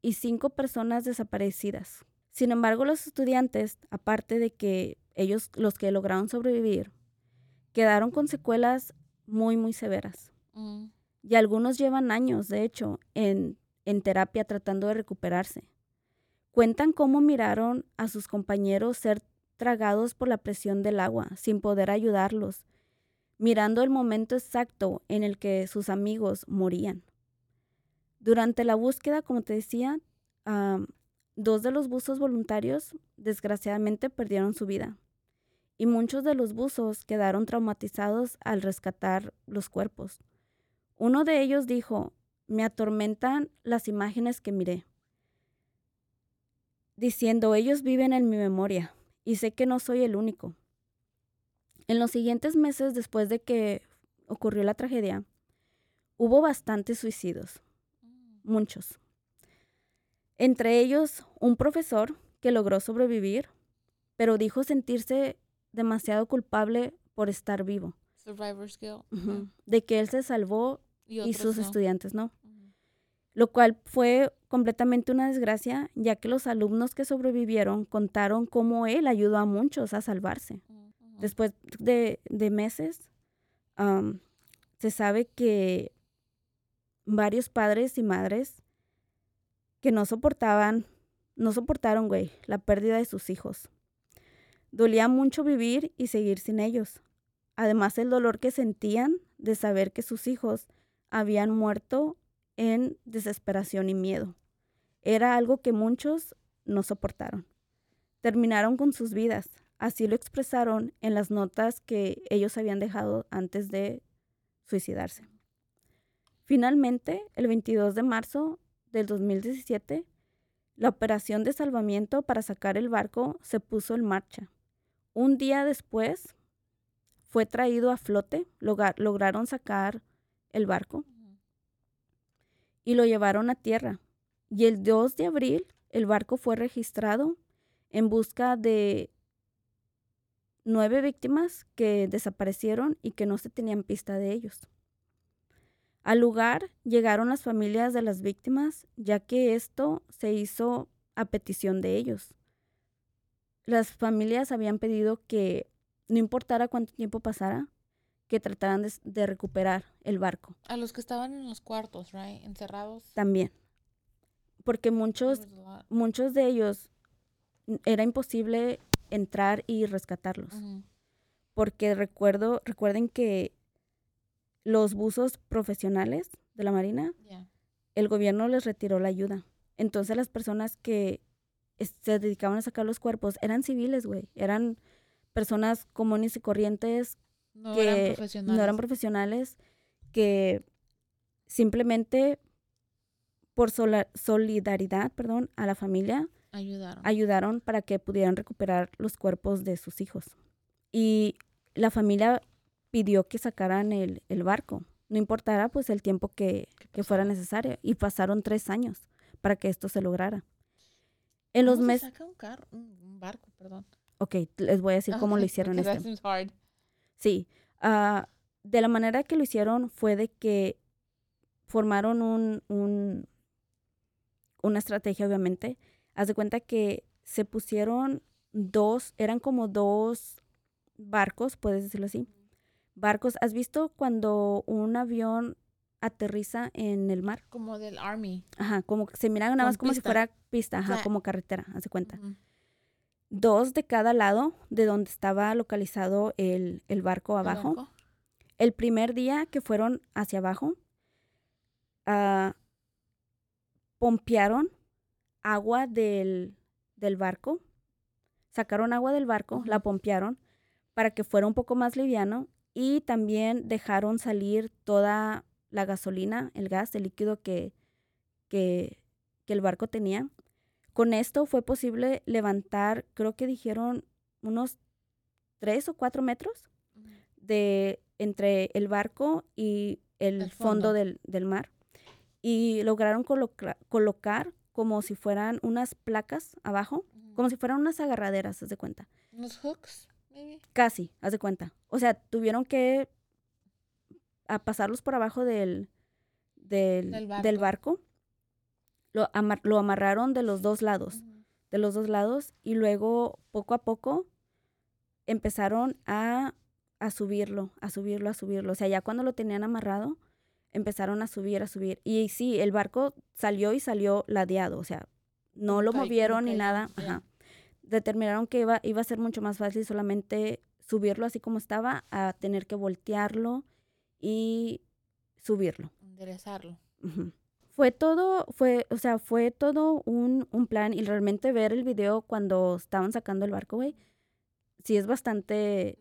y cinco personas desaparecidas. Sin embargo, los estudiantes, aparte de que ellos, los que lograron sobrevivir, quedaron con secuelas muy, muy severas. Mm. Y algunos llevan años, de hecho, en, en terapia tratando de recuperarse. Cuentan cómo miraron a sus compañeros ser tragados por la presión del agua, sin poder ayudarlos, mirando el momento exacto en el que sus amigos morían. Durante la búsqueda, como te decía, am, dos de los buzos voluntarios desgraciadamente perdieron su vida y muchos de los buzos quedaron traumatizados al rescatar los cuerpos. Uno de ellos dijo, me atormentan las imágenes que miré, diciendo, ellos viven en mi memoria y sé que no soy el único. En los siguientes meses después de que ocurrió la tragedia, hubo bastantes suicidios, muchos. Entre ellos, un profesor que logró sobrevivir, pero dijo sentirse demasiado culpable por estar vivo, Survivor's Guilt. de que él se salvó Y, sus no. estudiantes no. Lo cual fue completamente una desgracia, ya que los alumnos que sobrevivieron contaron cómo él ayudó a muchos a salvarse. Después de, de meses, se sabe que varios padres y madres que no soportaban, no soportaron, güey, la pérdida de sus hijos. Dolía mucho vivir y seguir sin ellos. Además, el dolor que sentían de saber que sus hijos habían muerto en desesperación y miedo. Era algo que muchos no soportaron. Terminaron con sus vidas. Así lo expresaron en las notas que ellos habían dejado antes de suicidarse. Finalmente, el 22 de marzo del 2017, la operación de salvamiento para sacar el barco se puso en marcha. Un día después, fue traído a flote, logra- lograron sacar el barco. Y lo llevaron a tierra. Y el 2 de abril el barco fue registrado en busca de nueve víctimas que desaparecieron y que no se tenían pista de ellos. Al lugar llegaron las familias de las víctimas, ya que esto se hizo a petición de ellos. Las familias habían pedido que no importara cuánto tiempo pasara, que trataran de, de recuperar el barco A los que estaban en los cuartos, right? Encerrados. también. Porque muchos muchos de ellos era imposible entrar y rescatarlos. Porque recuerdo, recuerden que los buzos profesionales de la Marina, Yeah. el gobierno les retiró la ayuda. Entonces las personas que se dedicaban a sacar los cuerpos eran civiles, güey. Eran personas comunes y corrientes No que eran profesionales. no eran profesionales, que simplemente por sola- solidaridad, perdón, a la familia, Ayudaron. ayudaron para que pudieran recuperar los cuerpos de sus hijos. Y la familia pidió que sacaran el, el barco, no importara pues el tiempo que, ¿Qué que fuera necesario. Y pasaron tres años para que esto se lograra. En los ¿Cómo se meses... saca un carro? Un un barco, perdón. Ok, les voy a decir cómo (laughs) lo hicieron este. that seems hard. Sí, ah, de la manera que lo hicieron fue de que formaron un, un- una estrategia, obviamente. Haz de cuenta que se pusieron dos, eran como dos barcos, puedes decirlo así. Barcos, ¿has visto cuando un avión aterriza en el mar? Como del army. Ajá, como que se miran nada Con más como si fuera pista, ajá, como carretera, haz de cuenta. Ujú. Dos de cada lado de donde estaba localizado el, el barco ¿El abajo. barco? El primer día que fueron hacia abajo, ah, pompearon agua del, del barco, sacaron agua del barco, la pompearon para que fuera un poco más liviano y también dejaron salir toda la gasolina, el gas, el líquido que, que, que el barco tenía. Con esto fue posible levantar, creo que dijeron, unos tres o cuatro metros de entre el barco y el, El fondo, fondo. del, del mar. Y lograron coloca- colocar como si fueran unas placas abajo, como si fueran unas agarraderas, haz de cuenta. Unos hooks, maybe. Casi, haz de cuenta. O sea, tuvieron que a pasarlos por abajo del, del, Del del barco. Lo, amar- lo amarraron de los dos lados de los dos lados y luego poco a poco empezaron a, a subirlo, a subirlo, a subirlo. O sea, ya cuando lo tenían amarrado, empezaron a subir, a subir. Y sí, el barco salió y salió ladeado, o sea, no lo movieron ni nada. Ajá. Determinaron que iba, iba a ser mucho más fácil solamente subirlo así como estaba a tener que voltearlo y subirlo. Enderezarlo. Fue todo, fue, o sea, fue todo un, un plan y realmente ver el video cuando estaban sacando el barco, güey, sí es bastante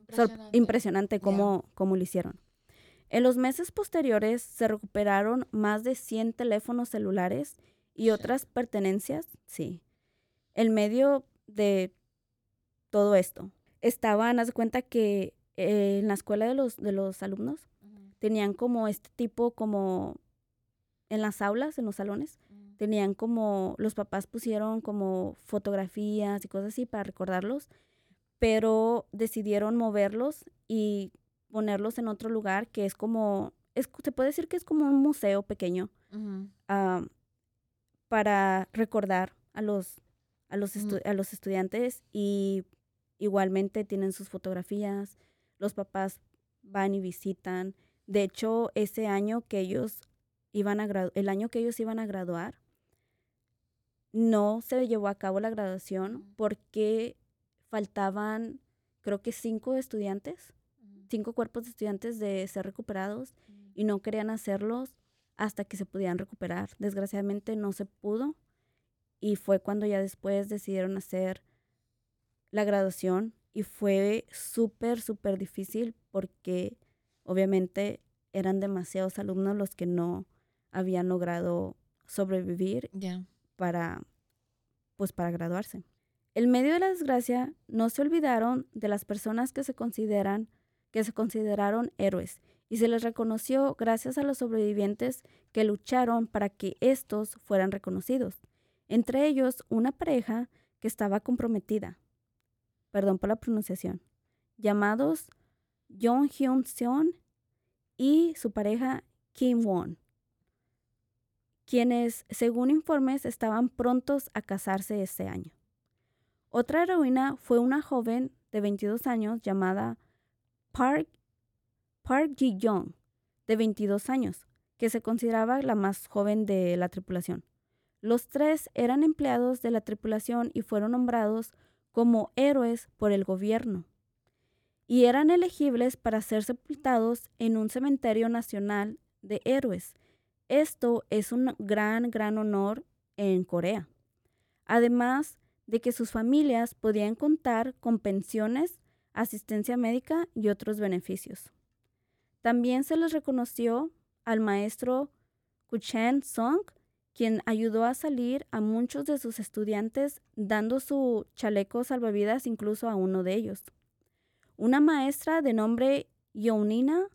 Impresionante. cómo, cómo lo hicieron. En los meses posteriores se recuperaron más de 100 teléfonos celulares y otras pertenencias, sí, en medio de todo esto. Estaban, haz de cuenta que eh, en la escuela de los, de los alumnos tenían como este tipo, como en las aulas, en los salones, Ujú. tenían como, los papás pusieron como fotografías y cosas así para recordarlos, pero decidieron moverlos y ponerlos en otro lugar que es como, es, se puede decir que es como un museo pequeño para recordar a los, a, los Ujú. a los estudiantes y igualmente tienen sus fotografías, los papás van y visitan. De hecho, ese año que ellos iban a el año que ellos iban a graduar, no se llevó a cabo la graduación porque faltaban, creo que cinco estudiantes, cinco cuerpos de estudiantes de ser recuperados y no querían hacerlos hasta que se pudieran recuperar. Desgraciadamente no se pudo y fue cuando ya después decidieron hacer la graduación y fue súper, súper difícil porque obviamente eran demasiados alumnos los que no habían logrado sobrevivir para pues para graduarse. En medio de la desgracia, no se olvidaron de las personas que se consideran que se consideraron héroes y se les reconoció gracias a los sobrevivientes que lucharon para que estos fueran reconocidos. Entre ellos, una pareja que estaba comprometida, perdón por la pronunciación, llamados Jong Hyun Seon y su pareja Kim Won quienes, según informes, estaban prontos a casarse este año. Otra heroína fue una joven de 22 años llamada Park, Park Ji-young, de 22 años, que se consideraba la más joven de la tripulación. Los tres eran empleados de la tripulación y fueron nombrados como héroes por el gobierno y eran elegibles para ser sepultados en un cementerio nacional de héroes. Esto es un gran, gran honor en Corea. Además de que sus familias podían contar con pensiones, asistencia médica y otros beneficios. También se les reconoció al maestro Kuchen Song, quien ayudó a salir a muchos de sus estudiantes dando su chaleco salvavidas incluso a uno de ellos. Una maestra de nombre Yonina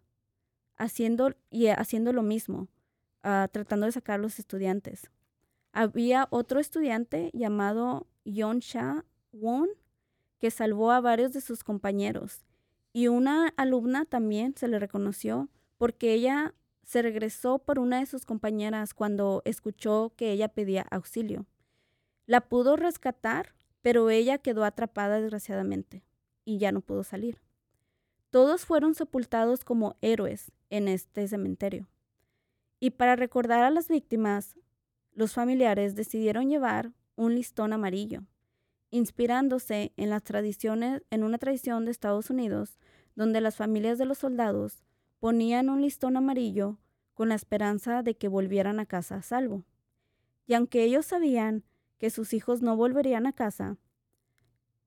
haciendo, y haciendo lo mismo, ah, tratando de sacar a los estudiantes. Había otro estudiante llamado Yonsha Won que salvó a varios de sus compañeros y una alumna también se le reconoció porque ella se regresó por una de sus compañeras cuando escuchó que ella pedía auxilio. La pudo rescatar, pero ella quedó atrapada desgraciadamente y ya no pudo salir. Todos fueron sepultados como héroes en este cementerio. Y para recordar a las víctimas, los familiares decidieron llevar un listón amarillo, inspirándose en las tradiciones, en una tradición de Estados Unidos, donde las familias de los soldados ponían un listón amarillo con la esperanza de que volvieran a casa a salvo. Y aunque ellos sabían que sus hijos no volverían a casa,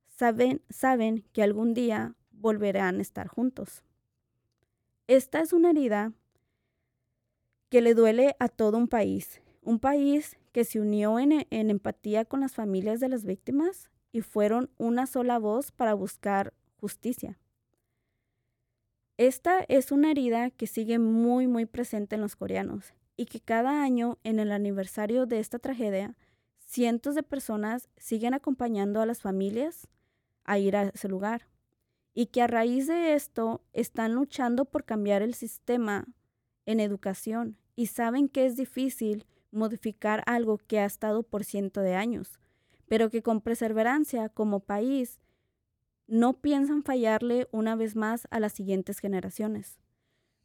saben, saben que algún día volverán a estar juntos. Esta es una herida que le duele a todo un país, un país que se unió en, en, empatía con las familias de las víctimas y fueron una sola voz para buscar justicia. Esta es una herida que sigue muy, muy presente en los coreanos y que cada año, en el aniversario de esta tragedia, cientos de personas siguen acompañando a las familias a ir a ese lugar y que a raíz de esto están luchando por cambiar el sistema en educación y saben que es difícil modificar algo que ha estado por cientos de años, pero que con perseverancia como país no piensan fallarle una vez más a las siguientes generaciones.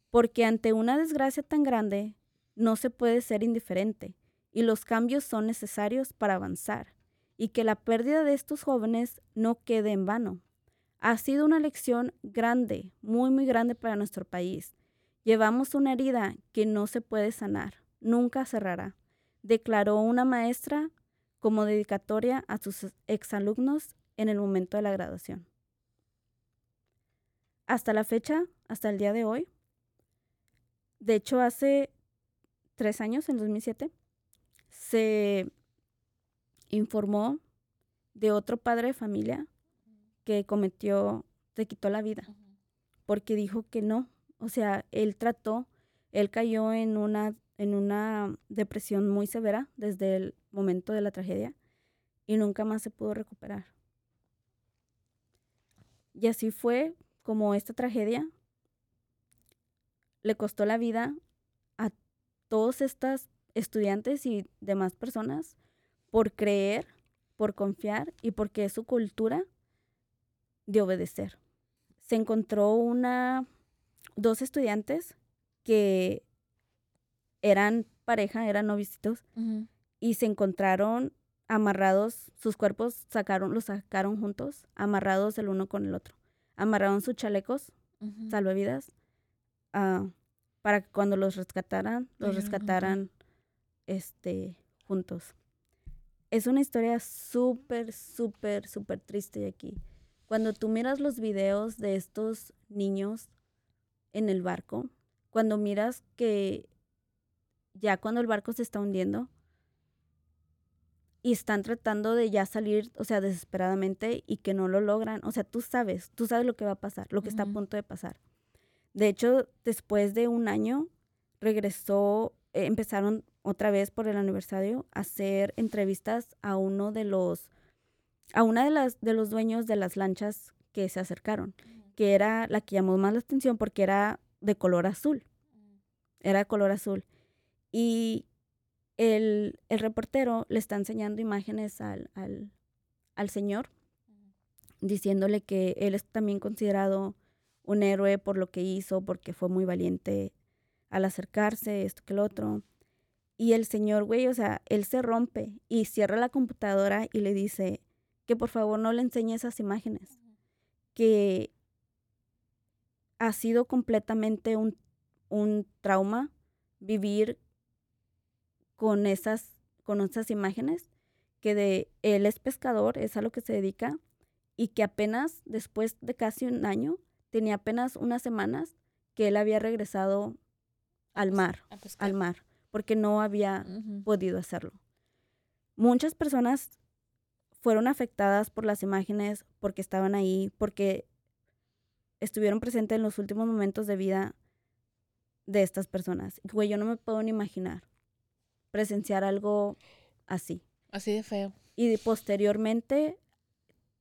Porque ante una desgracia tan grande, no se puede ser indiferente, y los cambios son necesarios para avanzar, y que la pérdida de estos jóvenes no quede en vano. Ha sido una lección grande, muy, muy grande para nuestro país. Llevamos una herida que no se puede sanar, nunca cerrará, declaró una maestra como dedicatoria a sus exalumnos en el momento de la graduación hasta la fecha, hasta el día de hoy. De hecho, hace tres años, en 2007, se informó de otro padre de familia que cometió, se quitó la vida, porque dijo que no. O sea, él trató, él cayó en una, en una depresión muy severa desde el momento de la tragedia y nunca más se pudo recuperar. Y así fue como esta tragedia le costó la vida a todos estos estudiantes y demás personas por creer, por confiar y porque es su cultura de obedecer. Se encontró una dos estudiantes que eran pareja, eran novicitos y se encontraron amarrados, sus cuerpos sacaron, los sacaron juntos, amarrados el uno con el otro amarraron sus chalecos salvavidas uh, para que cuando los rescataran, los rescataran este, juntos. Es una historia súper, súper, súper triste aquí. Cuando tú miras los videos de estos niños en el barco, cuando miras que ya cuando el barco se está hundiendo, y están tratando de ya salir, o sea, desesperadamente y que no lo logran. O sea, tú sabes, tú sabes lo que va a pasar, lo que está a punto de pasar. De hecho, después de un año, regresó, eh, empezaron otra vez por el aniversario a hacer entrevistas a uno de los, a una de las, de los dueños de las lanchas que se acercaron, que era la que llamó más la atención porque era de color azul. Era de color azul. Y el, reportero le está enseñando imágenes al, al, señor, diciéndole que él es también considerado un héroe por lo que hizo, porque fue muy valiente al acercarse, esto que el otro. Y el señor, güey, o sea, él se rompe y cierra la computadora y le dice que por favor no le enseñe esas imágenes, que ha sido completamente un, un trauma vivir con esas con esas imágenes que de él es pescador, es a lo que se dedica, y que apenas después de casi un año, tenía apenas unas semanas que él había regresado al mar, al mar, porque no había podido hacerlo. Muchas personas fueron afectadas por las imágenes porque estaban ahí, porque estuvieron presentes en los últimos momentos de vida de estas personas. Güey, yo no me puedo ni imaginar presenciar algo así. Así de feo. Y de- posteriormente,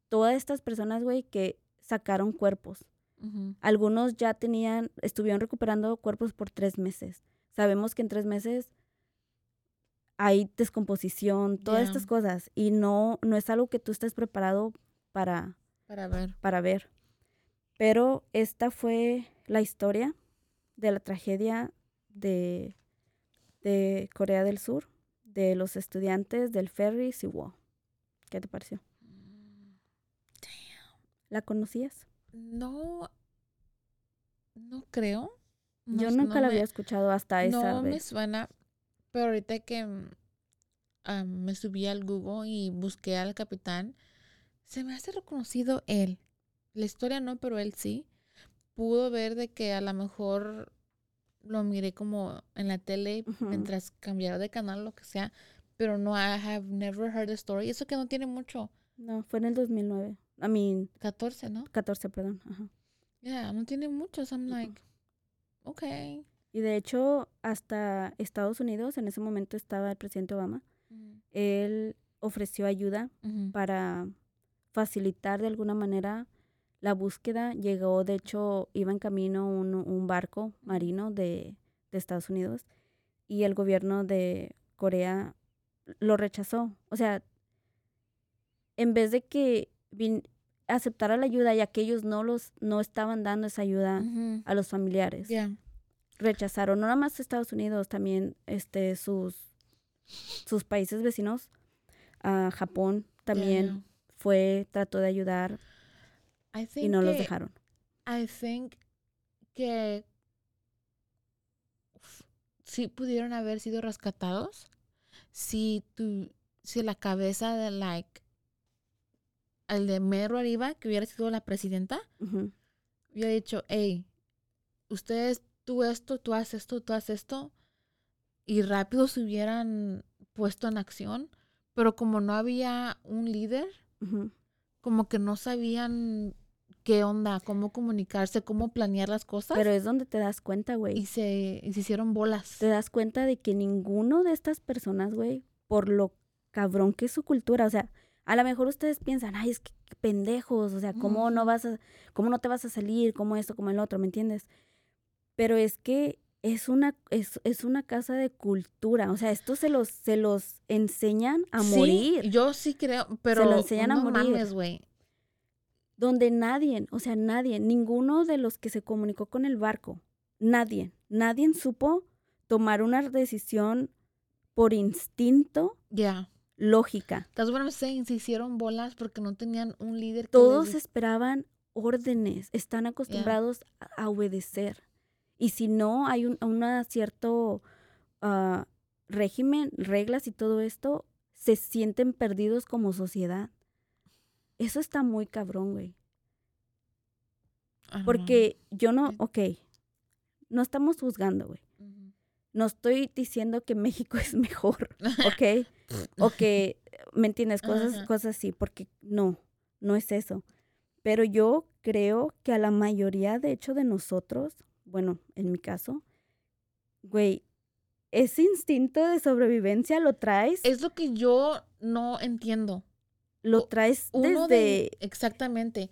todas estas personas, güey, que sacaron cuerpos. Algunos ya tenían, estuvieron recuperando cuerpos por tres meses. Sabemos que en tres meses hay descomposición, todas estas cosas. Y no, no es algo que tú estés preparado para, Para ver. para ver. Pero esta fue la historia de la tragedia de, de Corea del Sur, de los estudiantes del ferry Siwo. ¿Qué te pareció? ¿La conocías? No. No creo. Yo nunca no la me- había escuchado hasta esa No me vez. suena, pero ahorita que mm, ah, me subí al Google y busqué al capitán, se me hace reconocido él. La historia no, pero él sí. Pudo ver de que a lo mejor lo miré como en la tele mientras cambiara de canal lo que sea, pero no, I have never heard the story. Eso que no tiene mucho, No, fue en el 2009. I mean, 14, ¿no? 14, perdón. Ajá. Yeah, no tiene mucho. So I'm like, okay. Y de hecho, hasta Estados Unidos, en ese momento estaba el presidente Obama, Mm, él ofreció ayuda para facilitar de alguna manera la búsqueda. Llegó, de hecho, iba en camino un, un barco marino de, de Estados Unidos y el gobierno de Corea lo rechazó. O sea, en vez de que vin- aceptara la ayuda, ya que ellos no, los, no estaban dando esa ayuda a los familiares Yeah. rechazaron, no nada más Estados Unidos, también este, sus, sus países vecinos, Japón también yeah. fue, trató de ayudar I y no los dejaron. I think que f- sí pudieron haber sido rescatados si tu, si la cabeza de like el de mero arriba que hubiera sido la presidenta hubiera dicho hey ustedes tú esto tú haces esto tú haces esto y rápido se hubieran puesto en acción pero como no había un líder como que no sabían qué onda, cómo comunicarse, cómo planear las cosas. Pero es donde te das cuenta, y güey. se, y se hicieron bolas. Te das cuenta de que ninguno de estas personas, güey, por lo cabrón que es su cultura, o sea, a lo mejor ustedes piensan, ay, es que pendejos, o sea, ¿cómo no vas a, cómo no te vas a salir, cómo esto, como el otro, ¿me entiendes? Pero es que es una, es, es una casa de cultura, o sea, esto se los, se los enseñan a Sí, morir, Yo sí creo, pero lo enseñan a no morir. mames, güey. Donde nadie, o sea, nadie, ninguno de los que se comunicó con el barco, nadie, nadie supo tomar una decisión por instinto Ya. lógica. That's what I'm saying. Se hicieron bolas porque no tenían un líder que Todos les- esperaban órdenes, están acostumbrados a- a obedecer. Y si no hay un una cierto ah, régimen, reglas y todo esto, se sienten perdidos como sociedad. Eso está muy cabrón, güey. Porque yo no, ok, no estamos juzgando, güey. No estoy diciendo que México (laughs) es mejor, (laughs) ¿ok? o que, ¿me entiendes? Cosas, cosas así, porque no, no es eso. Pero yo creo que a la mayoría, de hecho, de nosotros, bueno, en mi caso, güey, ese instinto de sobrevivencia lo traes, Es lo que yo no entiendo. Lo traes Uno desde... de... Exactamente.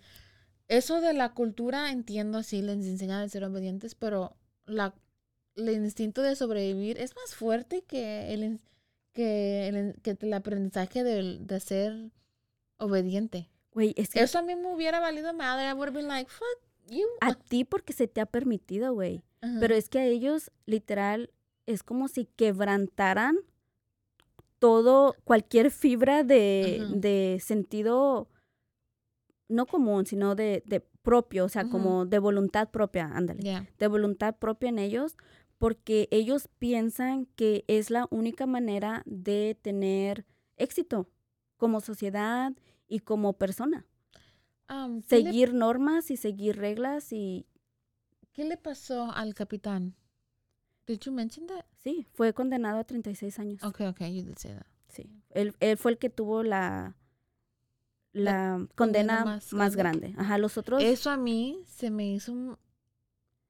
Eso de la cultura, entiendo, sí, les enseñan a ser obedientes, pero la, el instinto de sobrevivir es más fuerte que el, que el, que el aprendizaje de, de ser obediente. Güey, es que Eso a mí me hubiera valido madre. I would have been like, fuck you. a ti porque se te ha permitido, güey. Pero es que a ellos, literal, es como si quebrantaran todo, cualquier fibra de, de sentido, no común, sino de, de propio, o sea, como de voluntad propia, ándale, de voluntad propia en ellos, porque ellos piensan que es la única manera de tener éxito como sociedad y como persona. Um, ¿qué, le, Seguir normas y seguir reglas y qué le pasó al capitán? Did you mention that? sí, fue condenado a 36 años. Okay, okay, you did say that. Sí, él, él fue el que tuvo la, la, condena condena, más más, grande. Ajá, los otros, Eso a mí se me hizo un,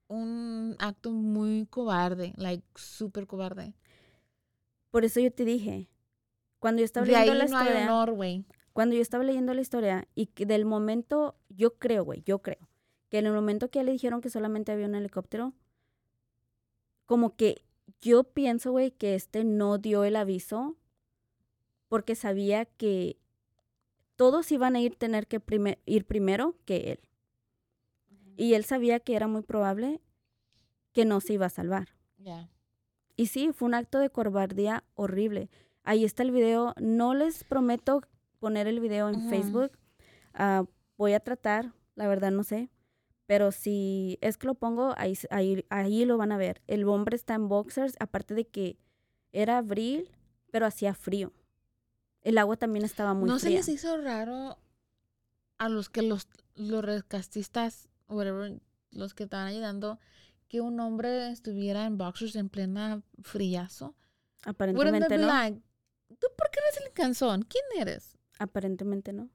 un acto muy cobarde, like súper cobarde. por eso yo te dije, cuando yo estaba De ahí leyendo la no hay historia, honor, güey. cuando yo estaba leyendo la historia y que del momento, yo creo, güey, yo creo, que en el momento que ya le dijeron que solamente había un helicóptero, como que yo pienso, güey, que este no dio el aviso porque sabía que todos iban a ir tener que prime- ir primero que él. Y él sabía que era muy probable que no se iba a salvar. Ya. Y sí, fue un acto de cobardía horrible. Ahí está el video. No les prometo poner el video en. Facebook. Ah, voy a tratar, la verdad no sé. Pero si es que lo pongo, ahí, ahí, ahí lo van a ver. El hombre está en boxers, aparte de que era abril, pero hacía frío. El agua también estaba muy ¿No se fría. les hizo raro a los que los, los rescatistas, whatever, los que estaban ayudando, que un hombre estuviera en boxers en plena friazo? Aparentemente no. like, ¿tú por qué eres el canzón? ¿Quién eres? Aparentemente no.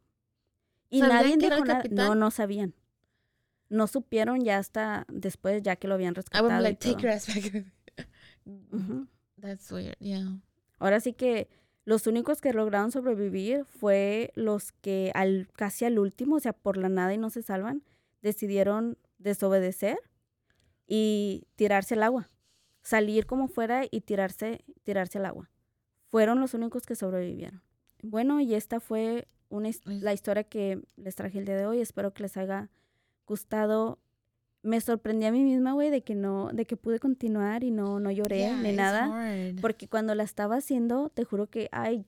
Y ¿Sabían nadie dijo nada. No, no sabían. No supieron ya hasta después, ya que lo habían I would rescatado. be y like, take your ass back. (laughs) That's weird, yeah. Ahora sí que los únicos que lograron sobrevivir fue los que al casi al último, o sea, por la nada y no se salvan, decidieron desobedecer y tirarse al agua. Salir como fuera y tirarse, tirarse al agua. Fueron los únicos que sobrevivieron. Bueno, y esta fue una, la historia que les traje el día de hoy. Espero que les haya gustado. Me sorprendí a mí misma, güey, de que no, de que pude continuar y no, no lloré Yeah, ni nada. hard. Porque cuando la estaba haciendo, te juro que, ay,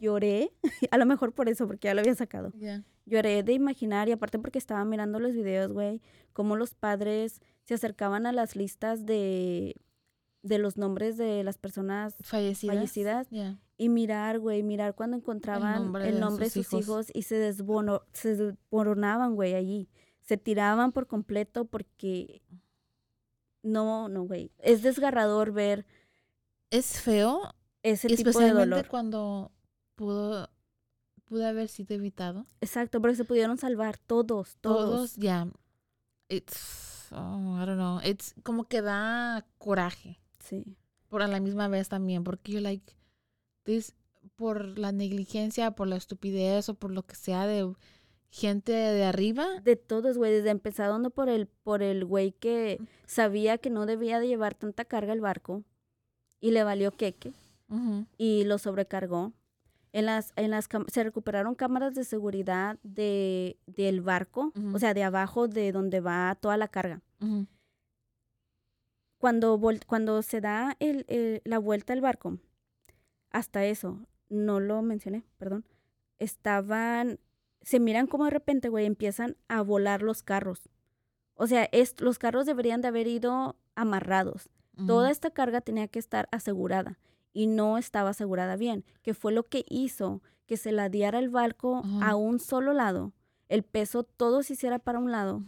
lloré. (laughs) A lo mejor por eso, porque ya lo había sacado. Yeah. Lloré de imaginar y aparte porque estaba mirando los videos, güey, cómo los padres se acercaban a las listas de, de los nombres de las personas Fallecidas. Fallecidas. Yeah. y mirar, güey, mirar cuando encontraban el nombre nombre, de de sus sus hijos, y se, desbono, se desmoronaban, güey, allí. Se tiraban por completo porque... No, no, güey. Es desgarrador ver Es feo, ese tipo de especialmente dolor. cuando pudo, pudo haber sido evitado. Exacto, porque se pudieron salvar todos, todos. Todos, ya. It's, oh, I don't know. It's como que da coraje. Sí. Por a la misma vez también, porque yo like, this, por la negligencia, por la estupidez o por lo que sea de gente de arriba. De todos, güey, desde empezando por el, por el güey que sabía que no debía de llevar tanta carga el barco y le valió queque y lo sobrecargó. En las, en las se recuperaron cámaras de seguridad de, del barco, o sea, de abajo de donde va toda la carga. Cuando, vol- cuando se da el, el- la vuelta al barco, hasta eso, no lo mencioné, perdón, estaban, se miran como de repente, güey, empiezan a volar los carros. O sea, es, los carros deberían de haber ido amarrados. Toda esta carga tenía que estar asegurada y no estaba asegurada bien, que fue lo que hizo que se ladeara el barco a un solo lado, el peso todo se hiciera para un lado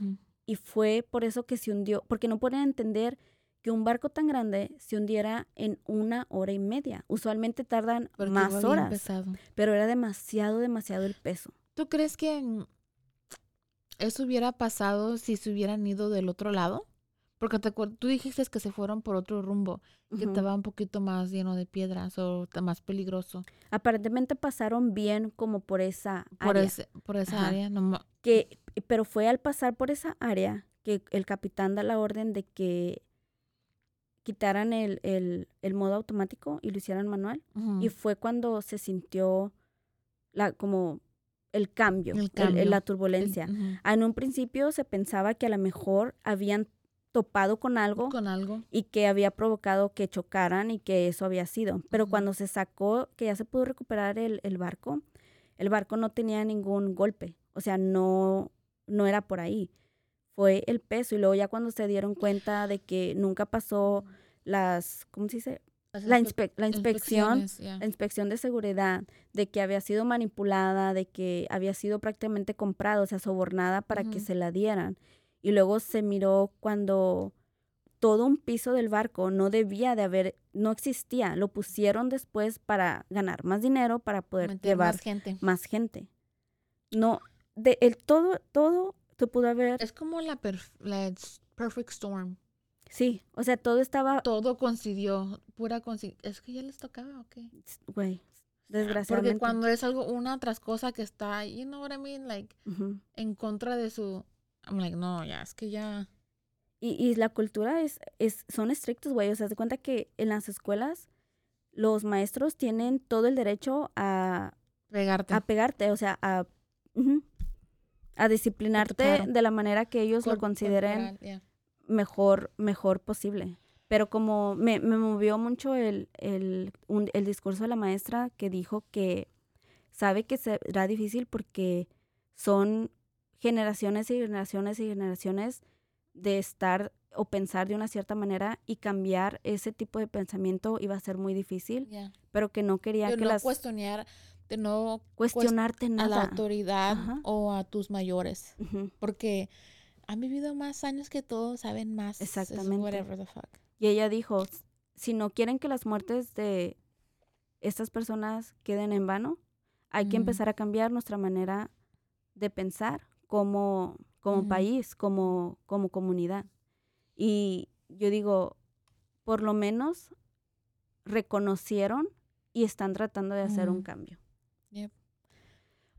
y fue por eso que se hundió, porque no pueden entender que un barco tan grande se hundiera en una hora y media. Usualmente tardan Porque más horas, pesado. pero era demasiado, demasiado el peso. ¿Tú crees que mm, eso hubiera pasado si se hubieran ido del otro lado? Porque te tú dijiste que se fueron por otro rumbo, que estaba un poquito más lleno de piedras o más peligroso. Aparentemente pasaron bien como por esa Por, área. ese, por esa Ajá. área. No, que, pero fue al pasar por esa área que el capitán da la orden de que quitaran el, el, el modo automático y lo hicieran manual. Y fue cuando se sintió la, como el cambio, El el- la El- turbulencia. ujú. En un principio se pensaba que a lo mejor habían topado con algo Con algo. y que había provocado que chocaran y que eso había sido. Pero cuando se sacó, que ya se pudo recuperar el, el barco, el barco no tenía ningún golpe. O sea, no, no era por ahí. Fue el peso. Y luego ya cuando se dieron cuenta de que nunca pasó las, ¿cómo se dice? La, inspe- inspe- la inspección, yeah. la inspección de seguridad, de que había sido manipulada, de que había sido prácticamente comprada, o sea, sobornada para que se la dieran. Y luego se miró cuando todo un piso del barco no debía de haber, no existía, lo pusieron después para ganar más dinero, para poder llevar más gente. más gente. No, de el todo, todo se pudo haber, Es como la, perf- la s- perfect storm. Sí, o sea, todo estaba, Todo coincidió, pura coincidencia. Es que ya les tocaba, ¿ok? güey, Porque desgraciadamente. cuando es algo, una tras cosa que está, you know what I mean, like, Ujú. en contra de su, I'm like, no, ya, es que ya, Y, y la cultura es, es, son estrictos, güey. O sea, se cuenta que en las escuelas los maestros tienen todo el derecho a, pegarte. a pegarte, o sea, a, ujú, a disciplinarte claro. de la manera que ellos lo Cor- consideren corporal, yeah. Mejor, mejor posible. Pero como me, me movió mucho el, el, un- el discurso de la maestra que dijo que sabe que será difícil porque son generaciones y generaciones y generaciones de estar o pensar de una cierta manera y cambiar ese tipo de pensamiento iba a ser muy difícil, Yeah. pero que no quería De que no las cuestionar, de no cuestionarte a la nada. autoridad Ajá. o a tus mayores. Ujú. Porque han vivido más años que todos, saben más. Exactamente. Whatever the fuck. Y ella dijo, "S- si no quieren que las muertes de estas personas queden en vano, hay que empezar a cambiar nuestra manera de pensar como, como país, como, como comunidad. Y yo digo, por lo menos reconocieron y están tratando de hacer un cambio.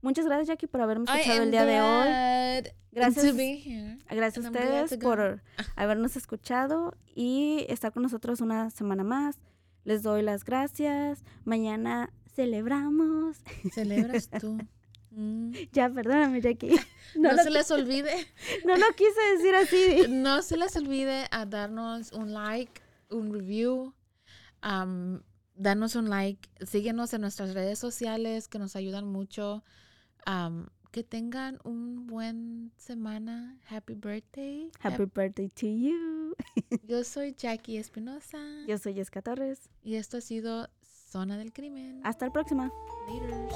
Muchas gracias, Jackie, por haberme escuchado el día de hoy. Gracias. to be here. Gracias a ustedes por habernos escuchado y estar con nosotros una semana más. Les doy las gracias. Mañana celebramos. Celebras tú. (laughs) Mm. ya, perdóname, Jackie. (laughs) No, No, se les olvide, (laughs) no lo quise decir así. no se les olvide a darnos un like, un review, am, danos un like, síguenos en nuestras redes sociales que nos ayudan mucho. Que tengan un buen semana. Happy birthday. Happy birthday to you. (laughs) Yo soy Jackie Espinosa Yo soy Jessica Torres. y esto ha sido Zona del Crimen. Hasta la próxima. Laters.